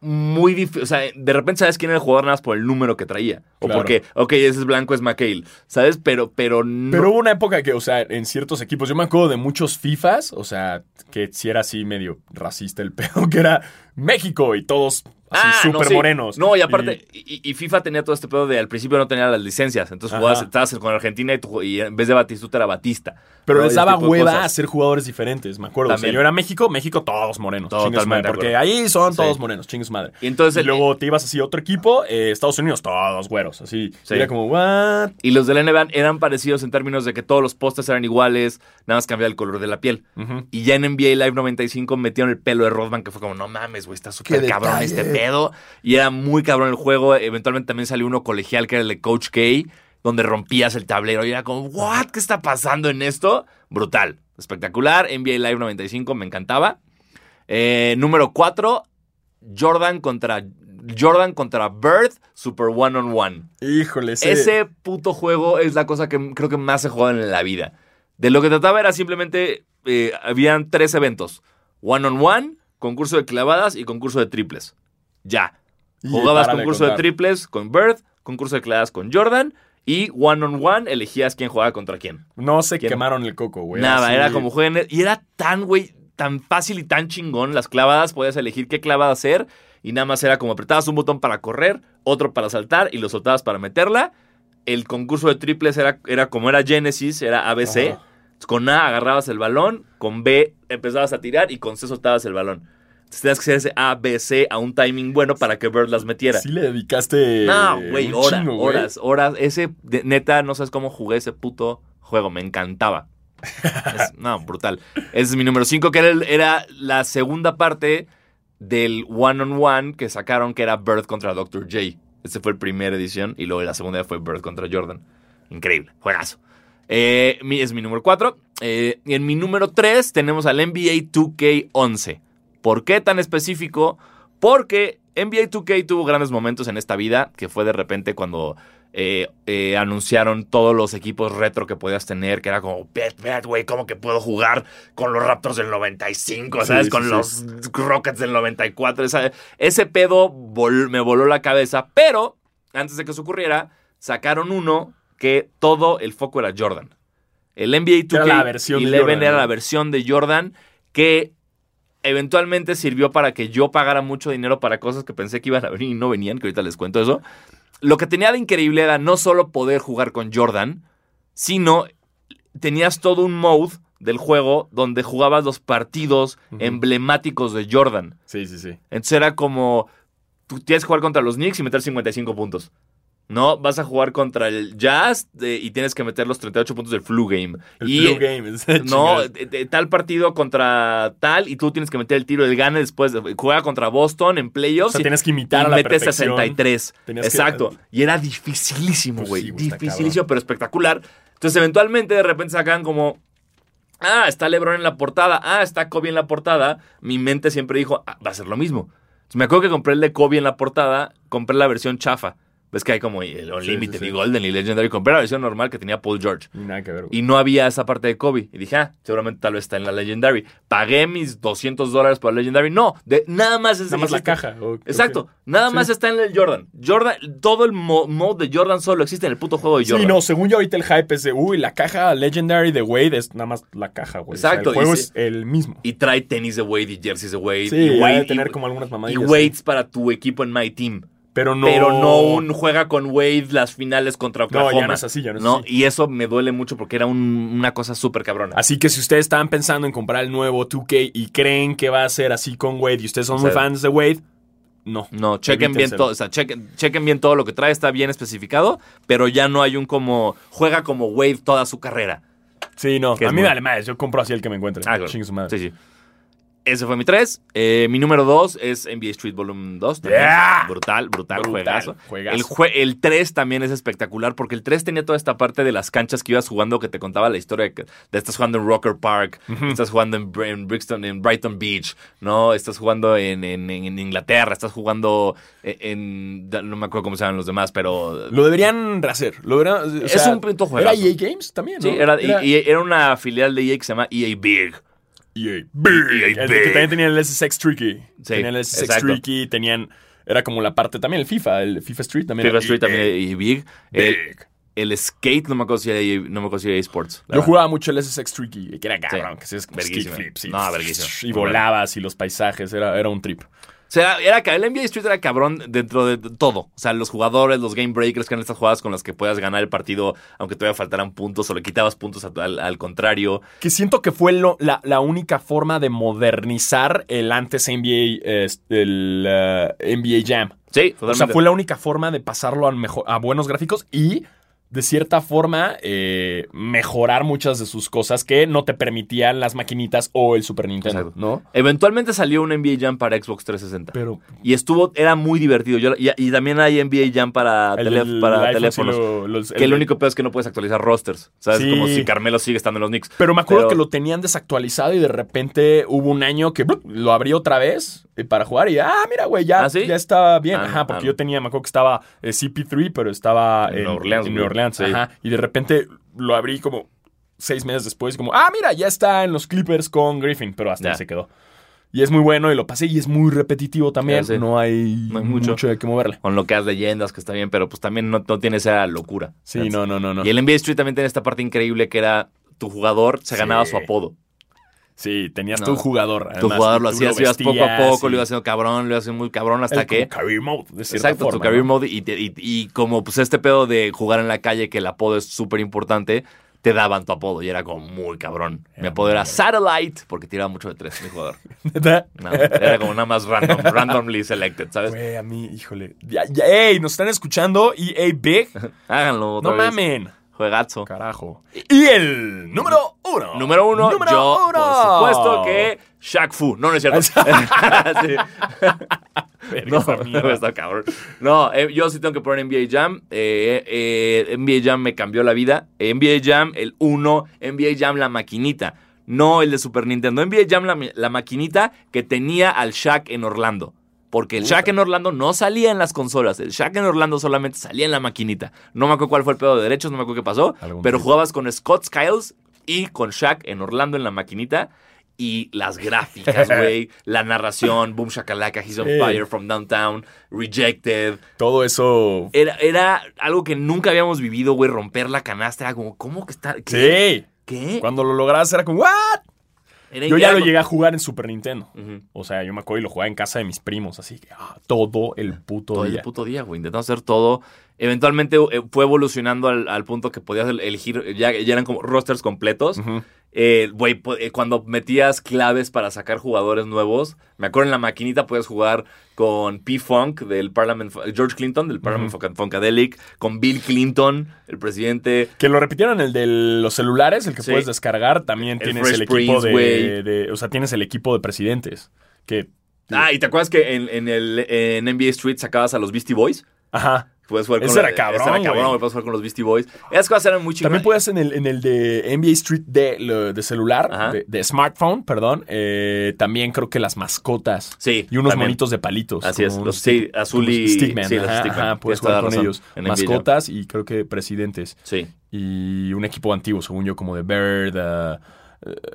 muy difícil. O sea, de repente sabes quién era el jugador nada más por el número que traía. O Claro. porque, ok, ese es blanco, es McHale. ¿Sabes? Pero, pero no. Pero hubo una época que, o sea, en ciertos equipos, yo me acuerdo de muchos FIFAs, o sea, que si era así medio racista el *laughs* pedo, que era México y todos así Ah, no, súper sí. morenos. No, y aparte, y, y FIFA tenía todo este pedo de al principio no tenía las licencias. Entonces jugabas, estabas con Argentina y, tu- y en vez de Batistuta era Batista. Pero ¿no? les daba hueva a ser jugadores diferentes, me acuerdo. O sea, yo era México, México todos morenos. Totalmente madre, porque ahí son Sí. todos morenos, chingue su madre. Y entonces el- luego te ibas así a otro equipo, eh, Estados Unidos, todos güeros, así. Sí. Era como, what? Y los de la NBA eran parecidos en términos de que todos los postes eran iguales, nada más cambiaba el color de la piel. Y ya en NBA Live 95 metieron el pelo de Rodman, que fue como, no mames, güey, está súper ¡Qué cabrón este pedo. Y era muy cabrón el juego. Eventualmente también salió uno colegial que era el de Coach K, donde rompías el tablero. Y era como, ¿what? ¿Qué está pasando en esto? Brutal, espectacular. NBA Live 95 me encantaba. Eh, número 4, Jordan contra. Jordan contra Bird, Super One on One. Híjole, ese... Ese puto juego es la cosa que creo que más he jugado en la vida. De lo que trataba era simplemente, eh, habían tres eventos. One on one, concurso de clavadas y concurso de triples. Ya. Jugabas de concurso de triples con Bird, concurso de clavadas con Jordan y one on one elegías quién jugaba contra quién. No se ¿Quién? quemaron el coco, güey. Nada, así- era como jueguen. Y era tan, güey, tan fácil y tan chingón. Las clavadas, podías elegir qué clavada hacer. Y nada más era como apretabas un botón para correr, otro para saltar y lo soltabas para meterla. El concurso de triples era, era como era Genesis, era ABC. Ajá. Con A agarrabas el balón, con B empezabas a tirar y con C soltabas el balón. Tenías que hacer ese A, B, C a un timing bueno para que Bird las metiera. Sí le dedicaste. No, güey, un horas, güey. horas, horas. Ese, de- neta, no sabes cómo jugué ese puto juego. Me encantaba. *laughs* Es- no, brutal. Ese es mi número 5, que era, el- era la segunda parte del One on One que sacaron, que era Bird contra Dr. J. Ese fue el primera edición y luego la segunda fue Bird contra Jordan. Increíble, juegazo. Eh, es mi número 4. y en mi número 3 tenemos al NBA 2K11. ¿Por qué tan específico? Porque NBA 2K tuvo grandes momentos en esta vida, que fue de repente cuando eh, eh, anunciaron todos los equipos retro que podías tener, que era como, bet, güey, ¿cómo que puedo jugar con los Raptors del 95? Sí, ¿Sabes? sí, con sí. los Rockets del 94. Esa- ese pedo vol- me voló la cabeza, pero antes de que eso ocurriera, sacaron uno que todo el foco era Jordan. El NBA 2K Era la versión de 11 Jordan, era ¿no? la versión de Jordan que eventualmente sirvió para que yo pagara mucho dinero para cosas que pensé que iban a venir y no venían, que ahorita les cuento eso. Lo que tenía de increíble era no solo poder jugar con Jordan, sino tenías todo un mode del juego donde jugabas los partidos emblemáticos de Jordan. Sí, sí, sí. Entonces era como, tú tienes que jugar contra los Knicks y meter 55 puntos. No, vas a jugar contra el Jazz y tienes que meter los 38 puntos del flu game. El y, flu game. *laughs* es No, tal partido contra tal y tú tienes que meter el tiro del gane después. de- juega contra Boston en O playoffs sea, y, tienes que imitar y a la metes perfección. 63. Tenías que- Exacto. Y era dificilísimo, Pues güey. sí, dificilísimo, pero espectacular. Entonces, eventualmente, de repente sacan como. Ah, está LeBron en la portada. Ah, está Kobe en la portada. Mi mente siempre dijo, ah, va a ser lo mismo. Entonces, me acuerdo que compré el de Kobe en la portada. Compré la versión chafa. Ves que hay como el Unlimited sí, sí. y Golden y Legendary. Compré la versión normal que tenía Paul George. Y nada que ver, güey. Y no había esa parte de Kobe. Y dije, ah, seguramente tal vez está en la Legendary. Pagué mis 200 dólares por la Legendary. No, de, nada más es Nada más la existe- caja. o- Exacto, nada más está en el Jordan. Jordan, todo el mo- mode de Jordan solo existe en el puto juego de Jordan. Sí, no, según yo ahorita el hype es de, uy, la caja Legendary de Wade es nada más la caja, güey. O sea, Exacto, el juego es el mismo. Y trae tenis de Wade y jerseys de Wade. Sí, y Wade de tener y, como algunas y weights para tu equipo en My Team. Pero no. Pero no un juega con Wade las finales contra No, Oklahoma. ya no es así, ya no es así. Y eso me duele mucho porque era un- una cosa súper cabrona. Así que si ustedes estaban pensando en comprar el nuevo 2K y creen que va a ser así con Wade y ustedes son muy fans de Wade, no. No, chequen bien todo, o sea, chequen, chequen bien todo lo que trae, está bien especificado, pero ya no hay un como, juega como Wave toda su carrera. Sí, no. A mí me vale más. Yo compro así el que me encuentre. Ah, claro. Chingue su madre. Sí, sí. Ese fue mi 3. mi número 2 es NBA Street Volume 2. también. Yeah. Brutal, brutal, Brutal, juegazo. juegazo. El, jue- el 3 también es espectacular porque el 3 tenía toda esta parte de las canchas que ibas jugando que te contaba la historia de que de estás jugando en Rocker Park, estás jugando en, Br- en Brixton, en Brighton Beach, ¿no? Estás jugando en, en- en Inglaterra, estás jugando en, en- No me acuerdo cómo se llaman los demás, pero... Lo deberían rehacer. Lo deberían, o Es un puto ¿Era juegazo. EA Games también? Sí, ¿no? era, y- y era una filial de EA que se llama EA Big. EA Big. Que también tenía el SSX Tricky. Sí, tenían el SSX exacto. Tricky, tenían... Era como la parte también, el FIFA, el FIFA Street también. FIFA Street también EA EA Big. El, Big. el skate no me acuerdo si era EA, no me acuerdo si era EA Sports. la Yo jugaba mucho el SSX Tricky, que era cabrón, que se es kickflips y, No, verguísima. y volabas y los paisajes, era, era un trip. O sea, era, ca- el NBA Street era cabrón dentro de todo. O sea, los jugadores, los game breakers, que eran estas jugadas con las que puedas ganar el partido, aunque todavía faltaran puntos o le quitabas puntos al, al contrario. Que siento que fue lo- la, la única forma de modernizar el antes NBA, eh, el eh, NBA Jam. Sí, O totalmente. sea, fue la única forma de pasarlo a, mejor, a buenos gráficos y, de cierta forma, eh, mejorar muchas de sus cosas que no te permitían las maquinitas o el Super Nintendo, Exacto. ¿no? Eventualmente salió un NBA Jam para Xbox 360. Pero Y estuvo, era muy divertido. Yo- y, y también hay NBA Jam para, el, para sí teléfonos. lo- los- que el único peor es que no puedes actualizar rosters. ¿Sabes? Sí. Como si Carmelo sigue estando en los Knicks. Pero me acuerdo Pero- que lo tenían desactualizado y de repente hubo un año que ¡blup! lo abrí otra vez para jugar y ah, mira, güey, ya, ¿Ah, sí? ya está bien. Ah, ajá, porque ah, yo tenía, me acuerdo que estaba eh, CP3, pero estaba En en, Nueva Orleans, en güey. Nueva Orleans, Sí. ajá. Y de repente lo abrí como seis meses después, como, ah, mira, ya está en los Clippers con Griffin, pero hasta ahí se quedó. Y es muy bueno y lo pasé y es muy repetitivo también. Ya sé. No hay, No hay mucho. mucho. de qué moverle. Con lo que has leyendas, que está bien, pero pues también no, no tiene esa locura. Sí, no, no, no, no. Y el NBA Street también tiene esta parte increíble que era tu jugador se Sí. ganaba su apodo. Sí, tenías No. tu jugador. Tu jugador lo hacías, ibas poco a vestías poco, y- lo ibas haciendo cabrón, lo ibas haciendo muy cabrón hasta el que... career mode, de Exacto, tu forma, career ¿no? mode y, y- y como pues este pedo de jugar en la calle, que el apodo es súper importante, te daban tu apodo y era como muy cabrón. Mi apodo era. Satellite porque tiraba mucho de tres, mi jugador. *laughs* No, era como nada más random, randomly selected, ¿sabes? Güey, a mí, híjole. Ya, ya, ey, nos están escuchando. EA Big. *laughs* Háganlo otra no vez. mamen. Juegazo. Carajo. Y el número uno. Número uno, Número yo, uno. por supuesto que Shaq Fu. No, no es cierto. *laughs* Sí. *laughs* No, está cabrón. No, eh, yo sí tengo que poner NBA Jam. Eh, eh, NBA Jam me cambió la vida. NBA Jam, el 1. NBA Jam, la maquinita. No el de Super Nintendo. NBA Jam, la, la maquinita que tenía al Shaq en Orlando. Porque el. Shaq en Orlando no salía en las consolas. El Shaq en Orlando solamente salía en la maquinita. No me acuerdo cuál fue el pedo de derechos, no me acuerdo qué pasó. Pero tipo. jugabas con Scott Skiles y con Shaq en Orlando en la maquinita. Y las gráficas, *laughs* güey. la narración, Boom Shakalaka, He's on. Fire from Downtown, Rejected. Todo eso. Era, era algo que nunca habíamos vivido, güey. Romper la canasta. Era como, ¿cómo que está? ¿Qué? Sí. ¿Qué? Cuando lo lograbas era como, ¿what? Era Yo ya lo llegué a jugar en Super Nintendo. O sea, yo me acuerdo y lo jugaba en casa de mis primos, así que ah, todo el *laughs* puto Todo día. el puto día, güey. Intentamos hacer todo. Eventualmente eh, fue evolucionando al, al punto que podías elegir, ya, ya eran como rosters completos. Güey, po- eh, cuando metías claves para sacar jugadores nuevos, me acuerdo en la maquinita podías jugar con P-Funk del Parliament, George Clinton del Parliament Funk- Funkadelic, con Bill Clinton, el presidente. Que lo repitieron el de los celulares, el que Sí. puedes descargar. También El tienes Fresh el equipo Prince, de, güey. de- O sea, tienes el equipo de presidentes. Que. Ah, ¿y te acuerdas que en, en el en NBA Street sacabas a los Beastie Boys? Ajá. Puedes jugar con Ese la- era cabrón, ese era cabrón, güey. güey, puedes jugar con los Beastie Boys. Esas cosas eran muy chingonas. También puedes en el, en el de NBA Street de, lo- de celular, de, de smartphone, perdón. eh, también creo que las mascotas. Sí, Y unos también. monitos de palitos. Así es, los sí, azul y- Stickman. sí, los Stickman. ajá, puedes jugar con ellos. Mascotas y creo que presidentes. Sí. Y un equipo antiguo, según yo, como de Bird. uh,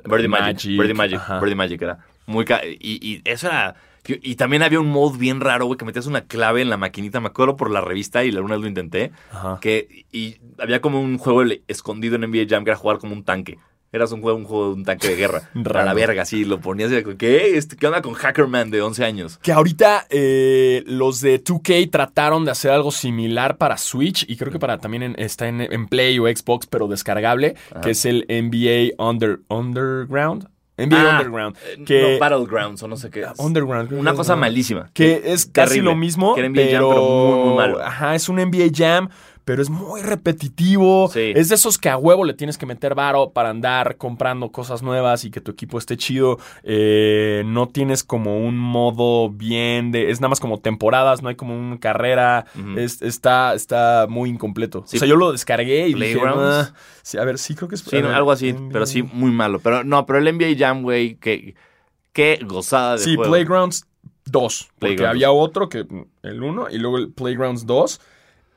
Birdie Magic. Birdie Magic. ajá. Birdie Magic era. Muy y, y eso era. Y, y también había un mode bien raro, güey, que metías una clave en la maquinita. Me acuerdo por la revista y la una vez lo intenté. Ajá. Que, y había como un juego escondido en NBA Jam que era jugar como un tanque. Eras un juego, un juego de un tanque de guerra. *laughs* a la verga, sí. Lo ponías y ¿qué? Este, ¿Qué onda con Hackerman de 11 años? Que ahorita eh, los de 2K trataron de hacer algo similar para Switch y creo que para también en- está en, en Play o Xbox, pero descargable, que es el NBA Under, Underground. NBA Ah, Underground. eh, Que, no, Battlegrounds o no sé qué. Underground. creo Una que cosa es, malísima. Que es casi Terrible. lo mismo, Que era NBA Jam, pero muy, muy malo. Ajá, es un NBA Jam, pero es muy repetitivo. Sí. Es de esos que a huevo le tienes que meter varo para andar comprando cosas nuevas y que tu equipo esté chido. Eh, no tienes como un modo bien de... Es nada más como temporadas, no hay como una carrera. Es- está, está muy incompleto. Sí. O sea, yo lo descargué y dije... "Ah". Sí, a ver, sí creo que es... Sí, ver, algo así, NBA. pero sí muy malo. Pero no, pero el NBA Jam, güey, que qué gozada de Sí, juego. Playgrounds 2. Porque había otro que el 1 y luego el Playgrounds 2.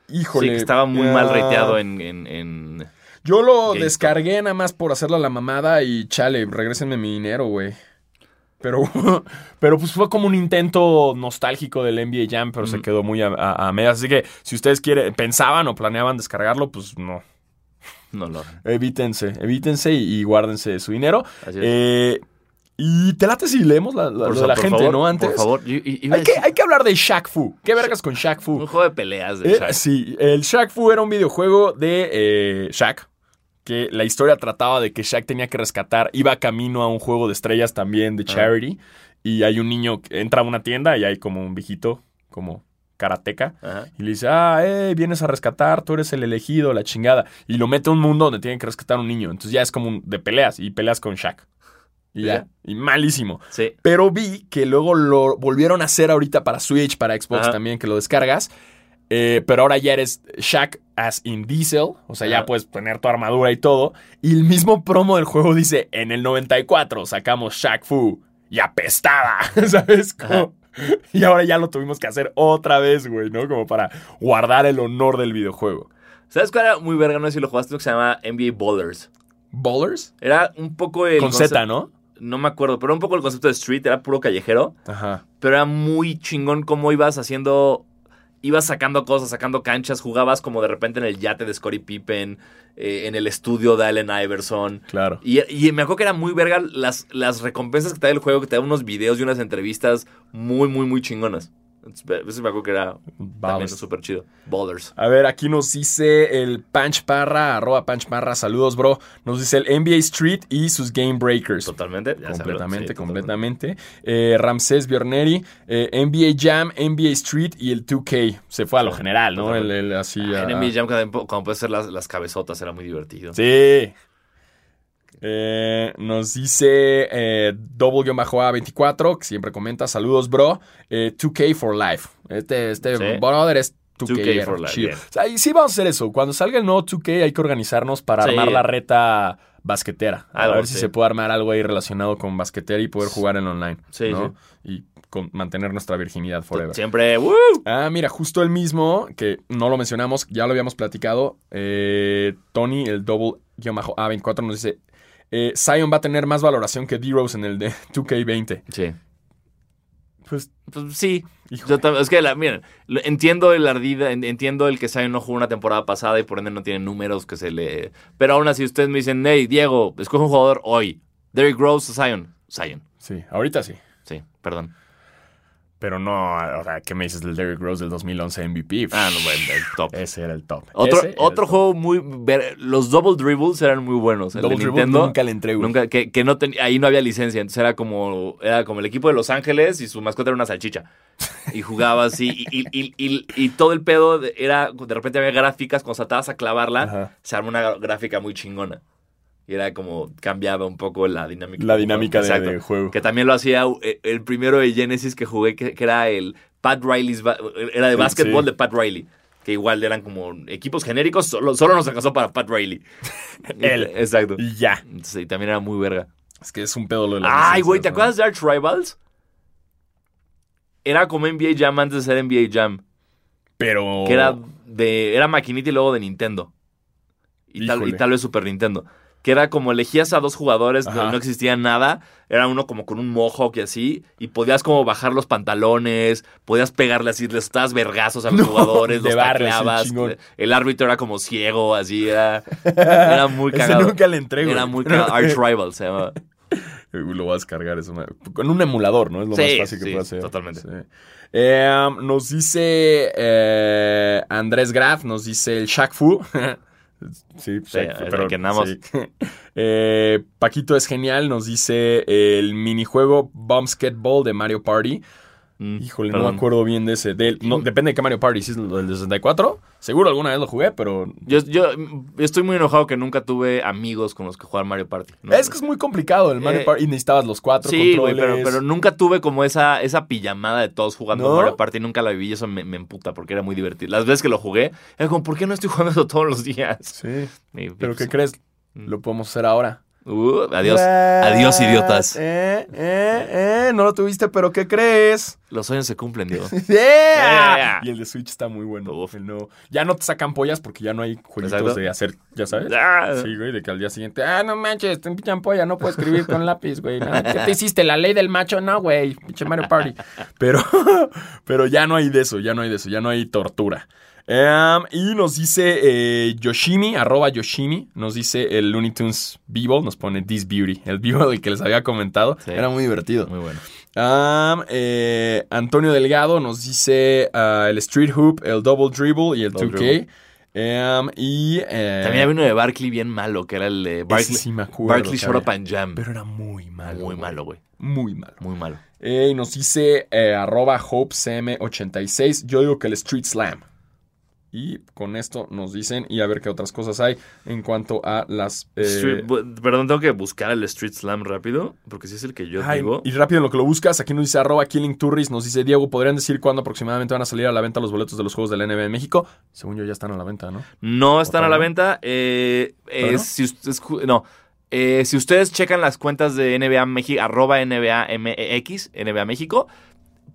Híjole. Sí, que estaba muy ah, mal rateado en, en, en- Yo lo GameStop. descargué nada más por hacerle a la mamada y chale, regrésenme mi dinero, güey. Pero, *laughs* pero pues fue como un intento nostálgico del NBA Jam, pero se quedó muy a, a- a medias. Así que si ustedes quieren, pensaban o planeaban descargarlo, pues no. No lo. Evítense, evítense y, y guárdense su dinero. Así es. Eh, y te late si leemos la, la- Por lo de fa- la por gente, favor, ¿no? Antes. Por favor, yo- Hay que, hay que hablar de Shaq Fu. ¿Qué vergas con Shaq Fu? un juego de peleas de Eh, Shaq. sí, el Shaq Fu era un videojuego de eh, Shaq. Que la historia trataba de que Shaq tenía que rescatar, iba camino a un juego de estrellas también de Ah. charity. Y hay un niño que entra a una tienda y hay como un viejito, como karateca. Ajá. Y le dice, ah, eh, vienes a rescatar, tú eres el elegido, la chingada. Y lo mete a un mundo donde tienen que rescatar a un niño. Entonces ya es como un- de peleas y peleas con Shaq. Y ya. Y malísimo. Sí. Pero vi que luego lo volvieron a hacer ahorita para Switch, para Xbox Ajá. también, que lo descargas. Eh, pero ahora ya eres Shaq as in Diesel. O sea, ya puedes tener tu armadura y todo. Y el mismo promo del juego dice: En el 94 sacamos Shaq Fu y apestaba. *laughs* ¿Sabes? Como- Y ahora ya lo tuvimos que hacer otra vez, güey, ¿no? Como para guardar el honor del videojuego. ¿Sabes cuál era muy verga? No sé si lo jugaste, lo que se llama NBA Ballers. ¿Ballers? Era un poco el. Con Z, ¿no? No me acuerdo, pero un poco el concepto de Street, era puro callejero. Ajá. Pero era muy chingón cómo ibas haciendo. Ibas sacando cosas, sacando canchas, jugabas como de repente en el yate de Scottie Pippen, eh, en el estudio de Allen Iverson. Claro. Y, y me acuerdo que era muy verga las, las recompensas que te da el juego, que te da unos videos y unas entrevistas muy, muy, muy chingonas. Entonces, Eso me acuerdo que era también súper chido. Ballers. A ver, aquí nos dice el Punch Parra, arroba Punch Parra, saludos, bro. Nos dice el NBA Street y sus Game Breakers. Totalmente. ya completamente, sí, completamente. Eh, Ramsés Biorneri, eh, NBA Jam, NBA Street y el 2K. Se fue a lo general, ¿no? El, así. Ah, a- En NBA Jam, cuando, cuando puedes hacer las, las cabezotas, era muy divertido. Sí. Eh, nos dice eh, double-a24, que siempre comenta, saludos, bro. Eh, 2K for life. Este, este Sí. brother es 2K, 2K for life, chido. bien. O sea, y sí vamos a hacer eso. Cuando salga el nuevo 2K hay que organizarnos para Sí. armar la reta basquetera. A Algo, ver si sí. se puede armar algo ahí relacionado con basquetera y poder jugar en online. Sí, ¿no? Y con- mantener nuestra virginidad forever. Siempre. ¡woo! Ah, mira, justo el mismo, que no lo mencionamos, ya lo habíamos platicado. eh, Tony, el double-A24, nos dice: eh, Zion va a tener más valoración que D-Rose en el de *laughs* 2K20. Sí. Pues, Pues sí. Yo tam- es que, la, miren, entiendo el ardida, en- entiendo el que Zion no jugó una temporada pasada y por ende no tiene números que se le... Pero aún así ustedes me dicen, hey, Diego, escoge un jugador hoy. Derrick Rose o Zion. Zion. Sí, ahorita sí. Sí, perdón. Pero no, o sea, ¿qué me dices del Derrick Rose del 2011 MVP? Ah, no, bueno, el top. Ese era el top. Otro, Ese otro el top. juego muy... ver- Los double dribbles eran muy buenos. El Double de dribble Nintendo... nunca le entré, güey. Nunca, que, que no ten- ahí no había licencia, entonces era como, era como el equipo de Los Ángeles y su mascota era una salchicha. Y jugaba así, y, y- y- y- y todo el pedo de- era, de repente había gráficas, cuando tratabas a clavarla, Ajá. se armó una gráfica muy chingona. Y era como, cambiaba un poco la dinámica. La del dinámica de- del juego. Que también lo hacía eh, el primero de Genesis que jugué, que, que era el Pat Riley's, era de básquetbol sí. de Pat Riley. Que igual eran como equipos genéricos, solo, solo nos alcanzó para Pat Riley. *laughs* Él. Exacto. Y ya. Sí, también era muy verga. Es que es un pedo lo de las Ay, güey, ¿te acuerdas de Arch Rivals? Era como NBA Jam antes de ser NBA Jam. Pero. Que era de. Era maquinita y luego de Nintendo. Y tal, y tal vez Super Nintendo. Que era como elegías a dos jugadores, no, no existía nada. Era uno como con un mohawk y así. Y podías como bajar los pantalones. Podías pegarle así, les estabas vergazos a los *laughs* No, jugadores, los tacleabas. chingón. El árbitro era como ciego, así. Era, *laughs* era muy Ese cagado. nunca le entrego. Era muy cagado. *laughs* Arch Rivals se llamaba. Lo vas a descargar. Es una- Con un emulador, ¿no? Es lo Sí, más fácil que sí, puede hacer. totalmente. Sí. Eh, nos dice eh, Andrés Graf, nos dice el Shaq Fu. Sí, andamos. sí. *laughs* Eh, Paquito es genial, nos dice el minijuego Bombsketball de Mario Party. Mm, Híjole, no me acuerdo bien de ese. No, depende de qué Mario Party, si es del 64. Seguro alguna vez lo jugué, pero... Yo, yo estoy muy enojado que nunca tuve amigos con los que jugar Mario Party. ¿no? Es que es muy complicado el Mario Eh, Party y necesitabas los cuatro Sí, pero, controles. pero nunca tuve como esa, esa pijamada de todos jugando ¿No? Mario Party. Nunca la viví y eso me, me emputa porque era muy divertido. Las veces que lo jugué, era como, ¿por qué no estoy jugando eso *laughs* todos los días? Sí, Y, pero pues, ¿qué crees? Mm. Lo podemos hacer ahora. Uh, adiós. What? Adiós, idiotas. Eh, eh, eh, no lo tuviste, pero ¿qué crees? Los sueños se cumplen, Diego. *laughs* Yeah. Yeah. Y el de Switch está muy bueno. Uf. El nuevo. Ya no te sacan pollas porque ya no hay jueguitos Exacto. de hacer, ya sabes. Ah. Sí, güey, de que al día siguiente, ah, no manches, te pinchan polla, no puedo escribir con lápiz, güey. ¿Qué te hiciste? ¿La ley del macho? No, güey, pinche Mario Party. Pero, *laughs* pero ya no hay de eso, ya no hay de eso, ya no hay tortura. Em, y nos dice eh, Yoshimi, arroba Yoshimi, nos dice el Looney Tunes Beeble, nos pone This Beauty, el Beeble del que les había comentado. Sí. Era muy divertido. Muy bueno. Am, eh, Antonio Delgado nos dice ah, el Street Hoop, el Double Dribble y el Double 2K. dribble. Am, y eh, También había uno de Barkley bien malo, que era el de Barkley, sí me acuerdo Barkley que Shut Up and Jam. pero era muy malo. muy malo, güey. Muy malo. Muy malo. Y nos dice arroba HopeCM86. Yo digo que el Street Slam. Y con esto nos dicen, y a ver qué otras cosas hay en cuanto a las. eh, Street- perdón, tengo que buscar el Street Slam rápido, porque si es el que yo Ay, digo. y rápido en lo que lo buscas, aquí nos dice arroba Killing Turris, nos dice Diego, ¿podrían decir cuándo aproximadamente van a salir a la venta los boletos de los juegos de la NBA en México? Según yo ya están a la venta, ¿no? No están a la venta. eh, ¿Todavía eh, si ustedes, ju- no. Eh, si ustedes checan las cuentas de NBA México, arroba NBA MX, NBA México,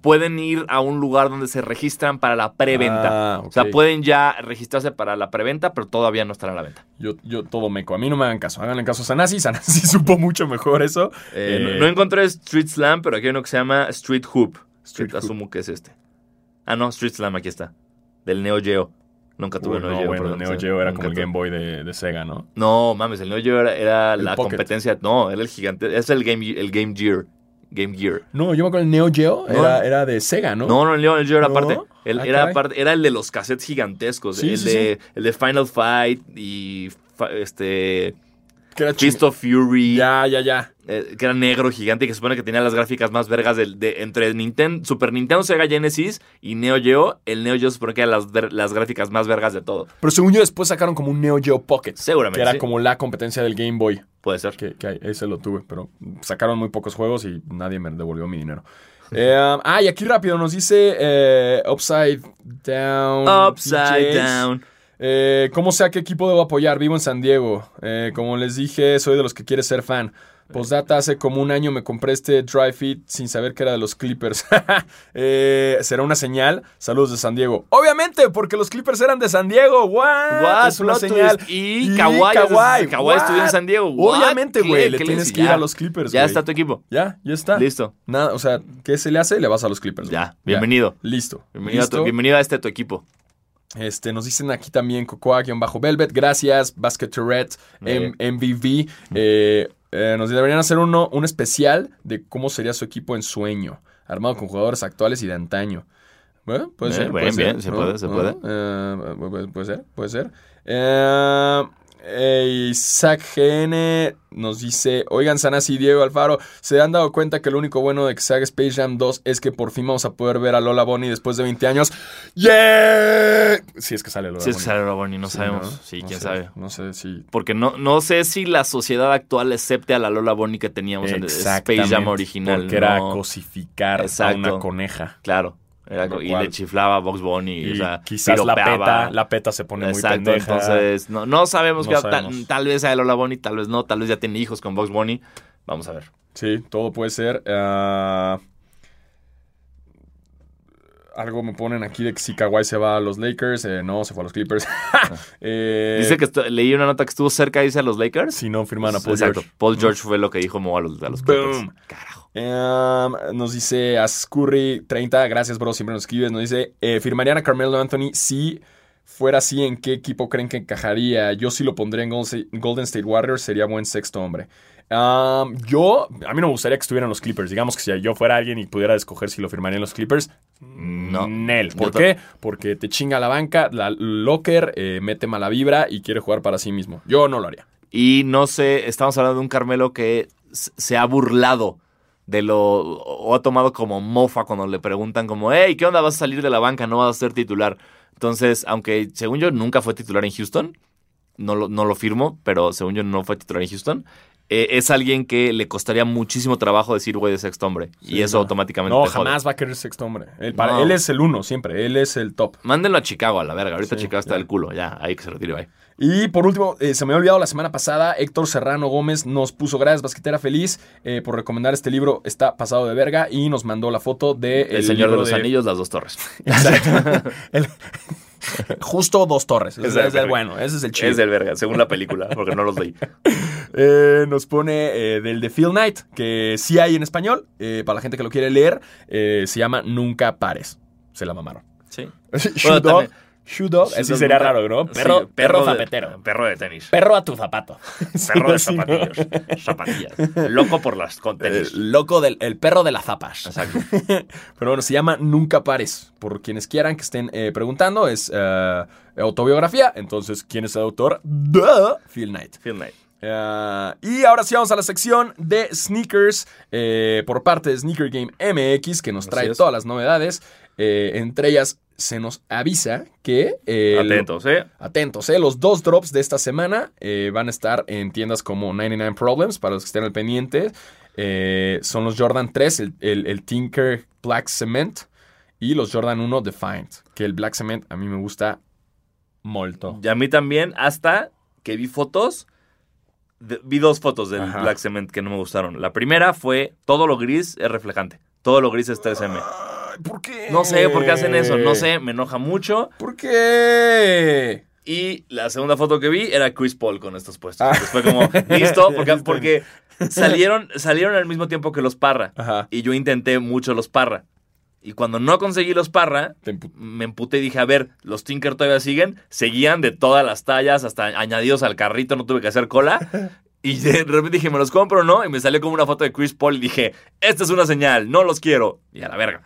pueden ir a un lugar donde se registran para la preventa. Ah, O sea, pueden ya registrarse para la preventa, pero todavía no están a la venta. Yo, yo todo meco. A mí no me hagan caso. Háganle caso a Sanasi. *laughs* Sanasi supo mucho mejor eso. Eh, no, Eh, no encontré Street Slam, pero aquí hay uno que se llama Street Hoop. Street Hoop. asumo que es este. Ah, no, Street Slam, aquí está. Del Neo Geo. Nunca tuve Uy, Neo no, Geo. bueno, el Neo Geo era como el. Game Boy de, de Sega, ¿no? No, mames, el Neo Geo era, la Pocket. competencia. No, era el gigante. Es el Game, el Game Gear. Game Gear. No, yo me acuerdo el Neo Geo No. era, era de Sega, ¿no? No, no, el Neo Geo era ¿No? aparte. Él Ah, era, el de los cassettes gigantescos. Sí, el, sí, de, el de Final Fight y este Que era Fist of Fury. Ya, ya, ya. eh, que era negro, gigante, y que se supone que tenía las gráficas más vergas del- de, entre Nintendo, Super Nintendo, Sega Genesis y Neo Geo. El Neo Geo se supone que eran las, las gráficas más vergas de todo. Pero según yo después sacaron como un Neo Geo Pocket. Seguramente. Que era sí. como la competencia del Game Boy. Puede ser. Que, que ese lo tuve, pero sacaron muy pocos juegos y nadie me devolvió mi dinero. *laughs* Eh, ah, y aquí rápido nos dice eh, Upside Down. Upside DJs. Down. Eh, ¿Cómo sé a qué equipo debo apoyar? Vivo en San Diego. Eh, como les dije, soy de los que quiere ser fan. Postdata, hace como un año me compré este Dry Fit sin saber que era de los Clippers. *laughs* Eh, ¿Será una señal? Saludos de San Diego. Obviamente, porque los Clippers eran de San Diego. What? What? Es una Plot señal. twist. Y Kawhi es Kawhi. Estudió en? San Diego. What? Obviamente, güey. Le ¿Qué tienes que ir ya. a los Clippers, Ya güey. está tu equipo. Ya, ya está. Listo. Nada, o sea, ¿qué se le hace? Le vas a los Clippers. Ya. Bienvenido. Listo. Bienvenido, a Listo. tu- bienvenido a este tu equipo. Este, nos dicen aquí también Cocoa-Velvet, gracias, Basket Tourette, M- MVV. eh, eh, nos deberían hacer uno, un especial de cómo sería su equipo en sueño, armado con jugadores actuales y de antaño. Bueno, puede Bien, ser. bien, puede ser, bien, se puede, se puede. Eh, pu- puede ser, puede ser. Eh, eh, Isaac GN nos dice, oigan, Sanasi y Diego Alfaro, ¿se han dado cuenta que lo único bueno de que se haga Space Jam 2 es que por fin vamos a poder ver a Lola Bonnie después de 20 años? ¡Yeah! Si es que sale Lola Si es que sale Bonnie, no Sí, sabemos. ¿no? Sí, No quién sé, sabe. No sé si... Porque no, no sé si la sociedad actual acepte a la Lola Bonnie que teníamos en el Space Jam original. Porque era cosificar a una coneja. Claro. Era y cual- le chiflaba a Box Bunny. Y o sea, quizás la peta, la peta se pone muy pendeja. entonces no, no sabemos No que sabemos. Tal, tal vez sea Lola Bonnie, tal vez no, tal vez ya tiene hijos con Box Bunny. Vamos a ver. Sí, todo puede ser. Ah, algo me ponen aquí de que si Kawhi se va a los Lakers. eh, no, se fue a los Clippers. *laughs* Eh, Dice que leí una nota que estuvo cerca, dice a los Lakers. si no firman a Paul Exacto. George. Paul George fue lo que dijo Mo a los, a los Clippers. Boom. Carajo. Um, nos dice Ascurry 30, gracias bro, siempre nos escribes. Nos dice, eh, ¿firmarían a Carmelo Anthony si fuera así? ¿En qué equipo creen que encajaría? Yo sí lo pondría en Golden State- Warriors, sería buen sexto hombre. Um, yo, a mí no me gustaría que estuvieran los Clippers. Digamos que si yo fuera alguien y pudiera escoger si lo firmarían los Clippers, No. Nel. ¿Por Yo qué? Porque te chinga la banca, la locker, eh, mete mala vibra y quiere jugar para sí mismo. Yo no lo haría. Y no sé, estamos hablando de un Carmelo que se ha burlado de lo. o ha tomado como mofa cuando le preguntan, como, hey, ¿qué onda? ¿Vas a salir de la banca? No vas a ser titular. Entonces, aunque según yo nunca fue titular en Houston, no lo, no lo firmo, pero según yo no fue titular en Houston. eh, es alguien que le costaría muchísimo trabajo decir, güey, de sexto hombre. y eso no. automáticamente No, te jode. jamás va a querer sexto hombre. Él, para- No. él es el uno siempre. Él es el top. Mándenlo a Chicago a la verga. Ahorita Sí, Chicago está del culo. Ya, ahí que se retire, bye. Y por último, eh, se me había olvidado la semana pasada, Héctor Serrano Gómez nos puso gracias, basquetera feliz, eh, por recomendar este libro. Está pasado de verga y nos mandó la foto de El, Señor de los Anillos, las dos torres. *laughs* Exacto. *laughs* El- Justo dos torres. Ese es, el bueno, ese es el chido. Es del verga, según la película, porque no los leí. *laughs* Eh, nos pone eh, del de Phil Knight, que sí hay en español, eh, para la gente que lo quiere leer, se llama Nunca Pares. Se la mamaron. Sí. También- shoe dog, así sería raro, ¿no? Perro, Sí, perro, de- zapatero. perro de tenis. Perro a tu zapato. *laughs* Perro de zapatillos. Zapatillas. Loco por las con El tenis. loco del el perro de las zapas. Exacto. *laughs* Pero bueno, se llama Nunca Pares. Por quienes quieran que estén eh, preguntando, es eh, autobiografía. Entonces, ¿quién es el autor? Duh, Phil Knight. Phil Knight. Eh, y ahora sí vamos a la sección de sneakers eh, por parte de Sneaker Game MX, que nos Así trae es. todas las novedades. Eh, entre ellas, se nos avisa que... eh, Atentos, ¿eh? Atentos, ¿eh? Los dos drops de esta semana eh, van a estar en tiendas como 99 Problems, para los que estén al pendiente. Eh, son los Jordan 3, el, el- el Tinker Black Cement y los Jordan 1 Defiant. Que el Black Cement a mí me gusta molto. Y a mí también, hasta que vi fotos. de- vi dos fotos del Ajá. Black Cement que no me gustaron. La primera fue todo lo gris es reflejante. Todo lo gris es 3M. ¿Por qué? No sé por qué hacen eso. No sé, me enoja mucho. ¿Por qué? Y la segunda foto que vi era Chris Paul con estos puestos. Ah. Fue como, listo, *laughs* porque, salieron, salieron al mismo tiempo que los Parra. Ajá. Y yo intenté mucho los Parra. Y cuando no conseguí los Parra, empu- me emputé y dije, a ver, los Tinker todavía siguen. Seguían de todas las tallas, hasta añadidos al carrito, no tuve que hacer cola. Y de repente dije, ¿me los compro o no? Y me salió como una foto de Chris Paul y dije, esta es una señal, no los quiero. Y a la verga.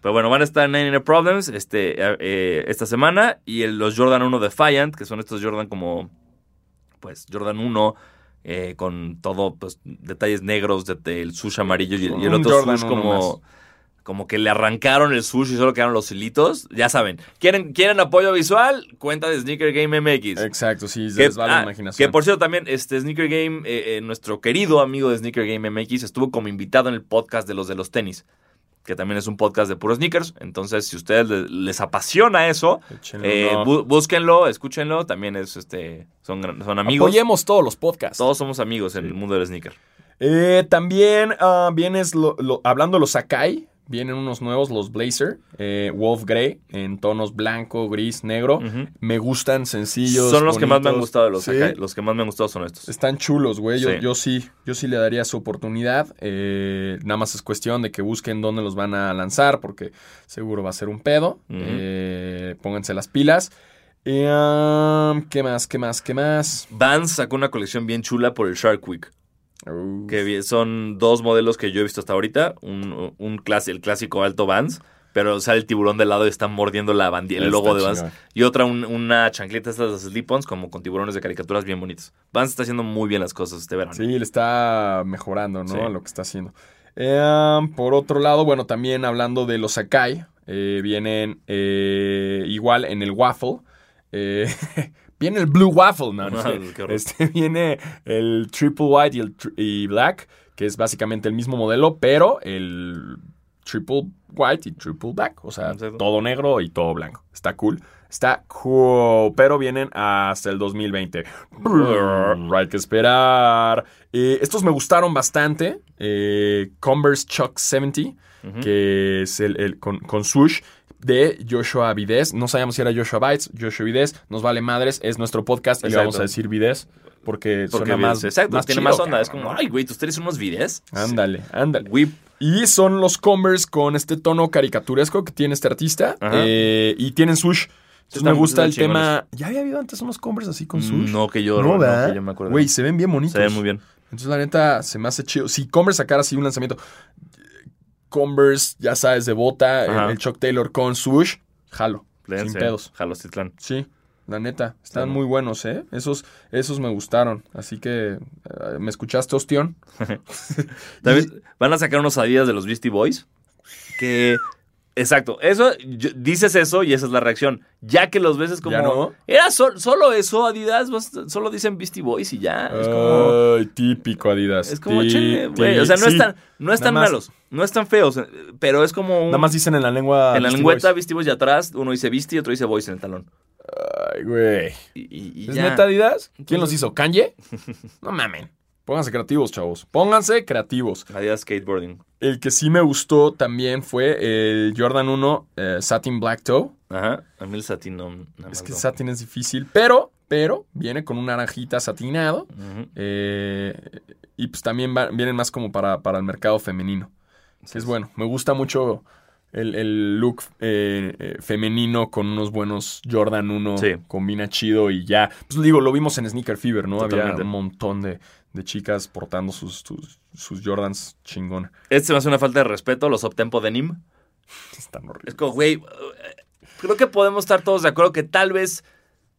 Pero bueno, van a estar en 99 Problems este, eh, esta semana. Y el- los Jordan 1 Defiant, que son estos Jordan como, pues, Jordan 1 eh, con todo, pues, detalles negros del sush amarillo y, y el otro Jordan sush 1 como... Como que le arrancaron el sush y solo quedaron los hilitos. Ya saben, ¿quieren, ¿quieren apoyo visual? Cuenta de Sneaker Game MX. Exacto, sí, Que, les va la ah, imaginación. que por cierto también, este Sneaker Game, eh, eh, nuestro querido amigo de Sneaker Game MX estuvo como invitado en el podcast de los de los tenis, que también es un podcast de puros sneakers. Entonces, si a ustedes le- les, apasiona eso, eh, bú- búsquenlo, escúchenlo. También es este, son, son amigos. Apoyemos todos los podcasts. Todos somos amigos en el mundo del sneaker. Eh, también ah, vienes lo- lo- hablando de los Sakai. Vienen unos nuevos, los Blazer, eh, Wolf Grey, en tonos blanco, gris, negro. Me gustan sencillos. Son los que más me han gustado los Sí. Los que más me han gustado son estos. Están chulos, güey. Yo, Sí. yo sí, yo sí le daría su oportunidad. Eh, nada más es cuestión de que busquen dónde los van a lanzar, porque seguro va a ser un pedo. Eh, pónganse las pilas. Um, ¿Qué más? ¿Qué más? ¿Qué más? Vans sacó una colección bien chula por el Shark Week. Uf. Que son dos modelos que yo he visto hasta ahorita. Un, un clas- el clásico alto Vans, pero sale el tiburón de lado y está mordiendo la bandi- el logo de Vans. Y otra, un- una chancleta estas slip-ons, como con tiburones de caricaturas bien bonitos. Vans está haciendo muy bien las cosas este verano. Sí, le está mejorando, ¿no? Sí. Lo que está haciendo. Eh, por otro lado, bueno, también hablando de los Sakai, eh, vienen eh, igual en el waffle. *laughs* viene el blue waffle, ¿no? no, *laughs* Ah, este, este *laughs* viene el triple white y el y black, que es básicamente el mismo modelo, pero el triple white y triple black, o sea, Exacto. todo negro y todo blanco. Está cool. Está cool, pero vienen hasta el 2020. Brrr, hay que esperar. Eh, estos me gustaron bastante. Eh, Converse Chuck 70, Ujú. que es el, el- con, con swoosh de Joshua Vides. No sabíamos si era Joshua Bites, Joshua Vides. Nos vale madres, es nuestro podcast y le vamos a decir Vides porque, Porque suena más, exacto, más tiene chido, más onda. Es como, ay, güey, ¿tus tres unos videos? Ándale, ándale. Whip. Y son los Converse con este tono caricaturesco que tiene este artista. Eh, y tienen swoosh. Entonces Están- me gusta el tema. ¿Ya había habido antes unos Converse así con swoosh? No, que yo, No, no, que yo me acuerdo. Güey, se ven bien bonitos. Se ven muy bien. Entonces, la neta, se me hace chido. Si Converse sacara así un lanzamiento, Converse, ya sabes, de bota, el, Ajá. el Chuck Taylor con swoosh, jalo. Sin pedos. Jalostitlán. Sí, la neta, están Sí. muy buenos, ¿eh? Esos, esos me gustaron. Así que, eh, ¿me escuchaste, Ostión? *laughs* *laughs* Van a sacar unos Adidas de los Beastie Boys. Que. Exacto. Eso, yo- dices eso y esa es la reacción. Ya que los ves es como. ¿Ya no? Era sol- solo eso, Adidas. Solo dicen Beastie Boys y ya. Es como. Ay, típico Adidas. Es como che, güey. O sea, no sí. están, no están más- malos. No están feos. eh, Pero es como un. Nada más dicen en la lengua. en la Beastie lengüeta, Boys. Beastie Boys y atrás, uno dice Beastie y otro dice Boys en el talón. Ay, güey. Y, y- y ¿Es ya. neta Adidas? ¿Quién los hizo? ¿Kanye? *laughs* No mamen. Pónganse creativos, chavos. Pónganse creativos. Adidas Skateboarding. El que sí me gustó también fue el Jordan 1 eh, Satin Black Toe. Ajá. A mí el satín no. nada Es que no. satin es difícil, pero, pero viene con un naranjita satinado. Eh, y pues también va- vienen más como para, para el mercado femenino. Que es bueno. Me gusta mucho el, el look eh, femenino con unos buenos Jordan 1. Sí. Combina chido y ya. Pues digo, lo vimos en Sneaker Fever, ¿no? Totalmente. Había un montón de, de chicas portando sus, sus, sus Jordans chingón. Este se me hace una falta de respeto, los Optempo Denim. *laughs* Están Es horribles. como, güey, creo que podemos estar todos de acuerdo que tal vez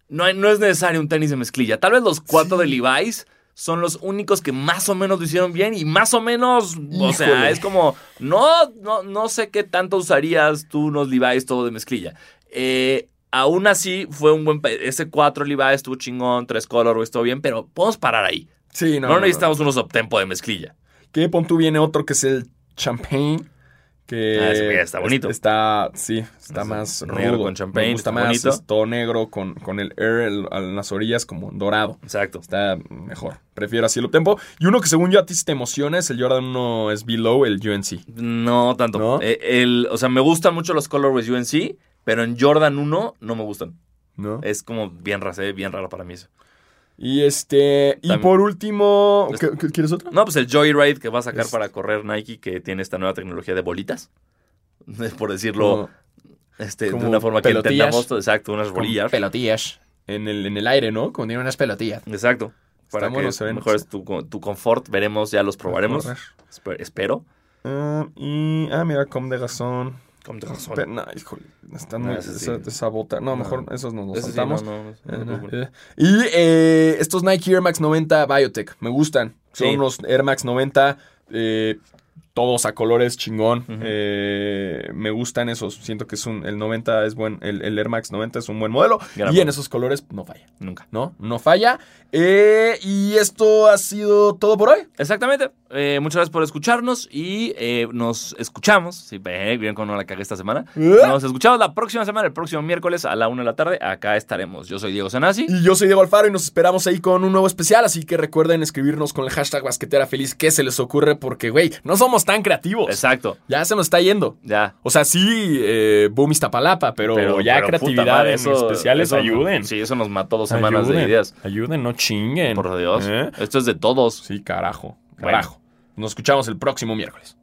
no, hay- no es necesario un tenis de mezclilla. Tal vez los cuatro de Levi's son los únicos que más o menos lo hicieron bien y más o menos, o sea, es como, no, no, no sé qué tanto usarías tú unos Levi's todo de mezclilla. Eh, aún así, fue un buen... Ese 4 Levi's estuvo chingón, tres colorways, todo bien, pero podemos parar ahí. Sí, No, no. no, necesitamos unos Optempo de mezclilla. Que pon tú viene otro que es el Champagne. Que Ah, ese mira, está bonito. es- Está, sí, está más negro rudo. con champagne, Me gusta está más. bonito. Es todo negro con, con el air en las orillas como dorado. Exacto. Está mejor. Prefiero así el tempo. Y uno que según yo a ti te emociona es el Jordan 1 es below, el UNC. No tanto. ¿No? Eh, el, o sea, me gustan mucho los colorways UNC, pero en Jordan 1 no me gustan. ¿No? Es como bien raro, bien raro para mí eso. Y este. Y por último. Es- ¿qué- qué- ¿Quieres otro? No, pues el Joyride que va a sacar Es- para correr Nike, que tiene esta nueva tecnología de bolitas. *laughs* Por decirlo No, este, de como una forma que entendamos. Exacto, unas bolillas. Pelotillas. En el, en el aire, ¿no? Como tiene unas pelotillas. Exacto. Para que mejores tu, tu confort. Veremos, ya los probaremos. Espero. Ah, y. Ah, mira, com de razón. Con razón. Pero, no, híjole, están No, muy- esa, esa bota. No, No. mejor esos nos los Ese sí, saltamos. no, no, no, no, no, no, no. Y eh, estos Nike Air Max 90 Biotech, me gustan. Son Sí. los Air Max 90, eh, todos a colores chingón. Eh, me gustan esos. Siento que es un, el 90 es buen, el, el Air Max 90 es un buen modelo. Gran y en esos colores no falla. Nunca. ¿No? No falla. Eh, y esto ha sido todo por hoy. Exactamente. Eh, muchas gracias por escucharnos y eh, nos escuchamos. Sí, eh, bien como no la cagué esta semana. Nos escuchamos la próxima semana, el próximo miércoles a la una de la tarde. Acá estaremos. Yo soy Diego Sanasi. Y yo soy Diego Alfaro y nos esperamos ahí con un nuevo especial. Así que recuerden escribirnos con el hashtag basquetera feliz qué se les ocurre porque, güey, no somos tan creativos. Exacto. Ya se nos está yendo. Ya. O sea, sí, eh, boom Iztapalapa, pero, ya pero, puta creatividad madre, en eso- especiales eso- ayuden. Sí, eso nos mató dos semanas ayuden, de ideas. Ayuden, no chinguen. Por Dios. ¿Eh? Esto es de todos. Sí, carajo. Bueno. Carajo. Nos escuchamos el próximo miércoles.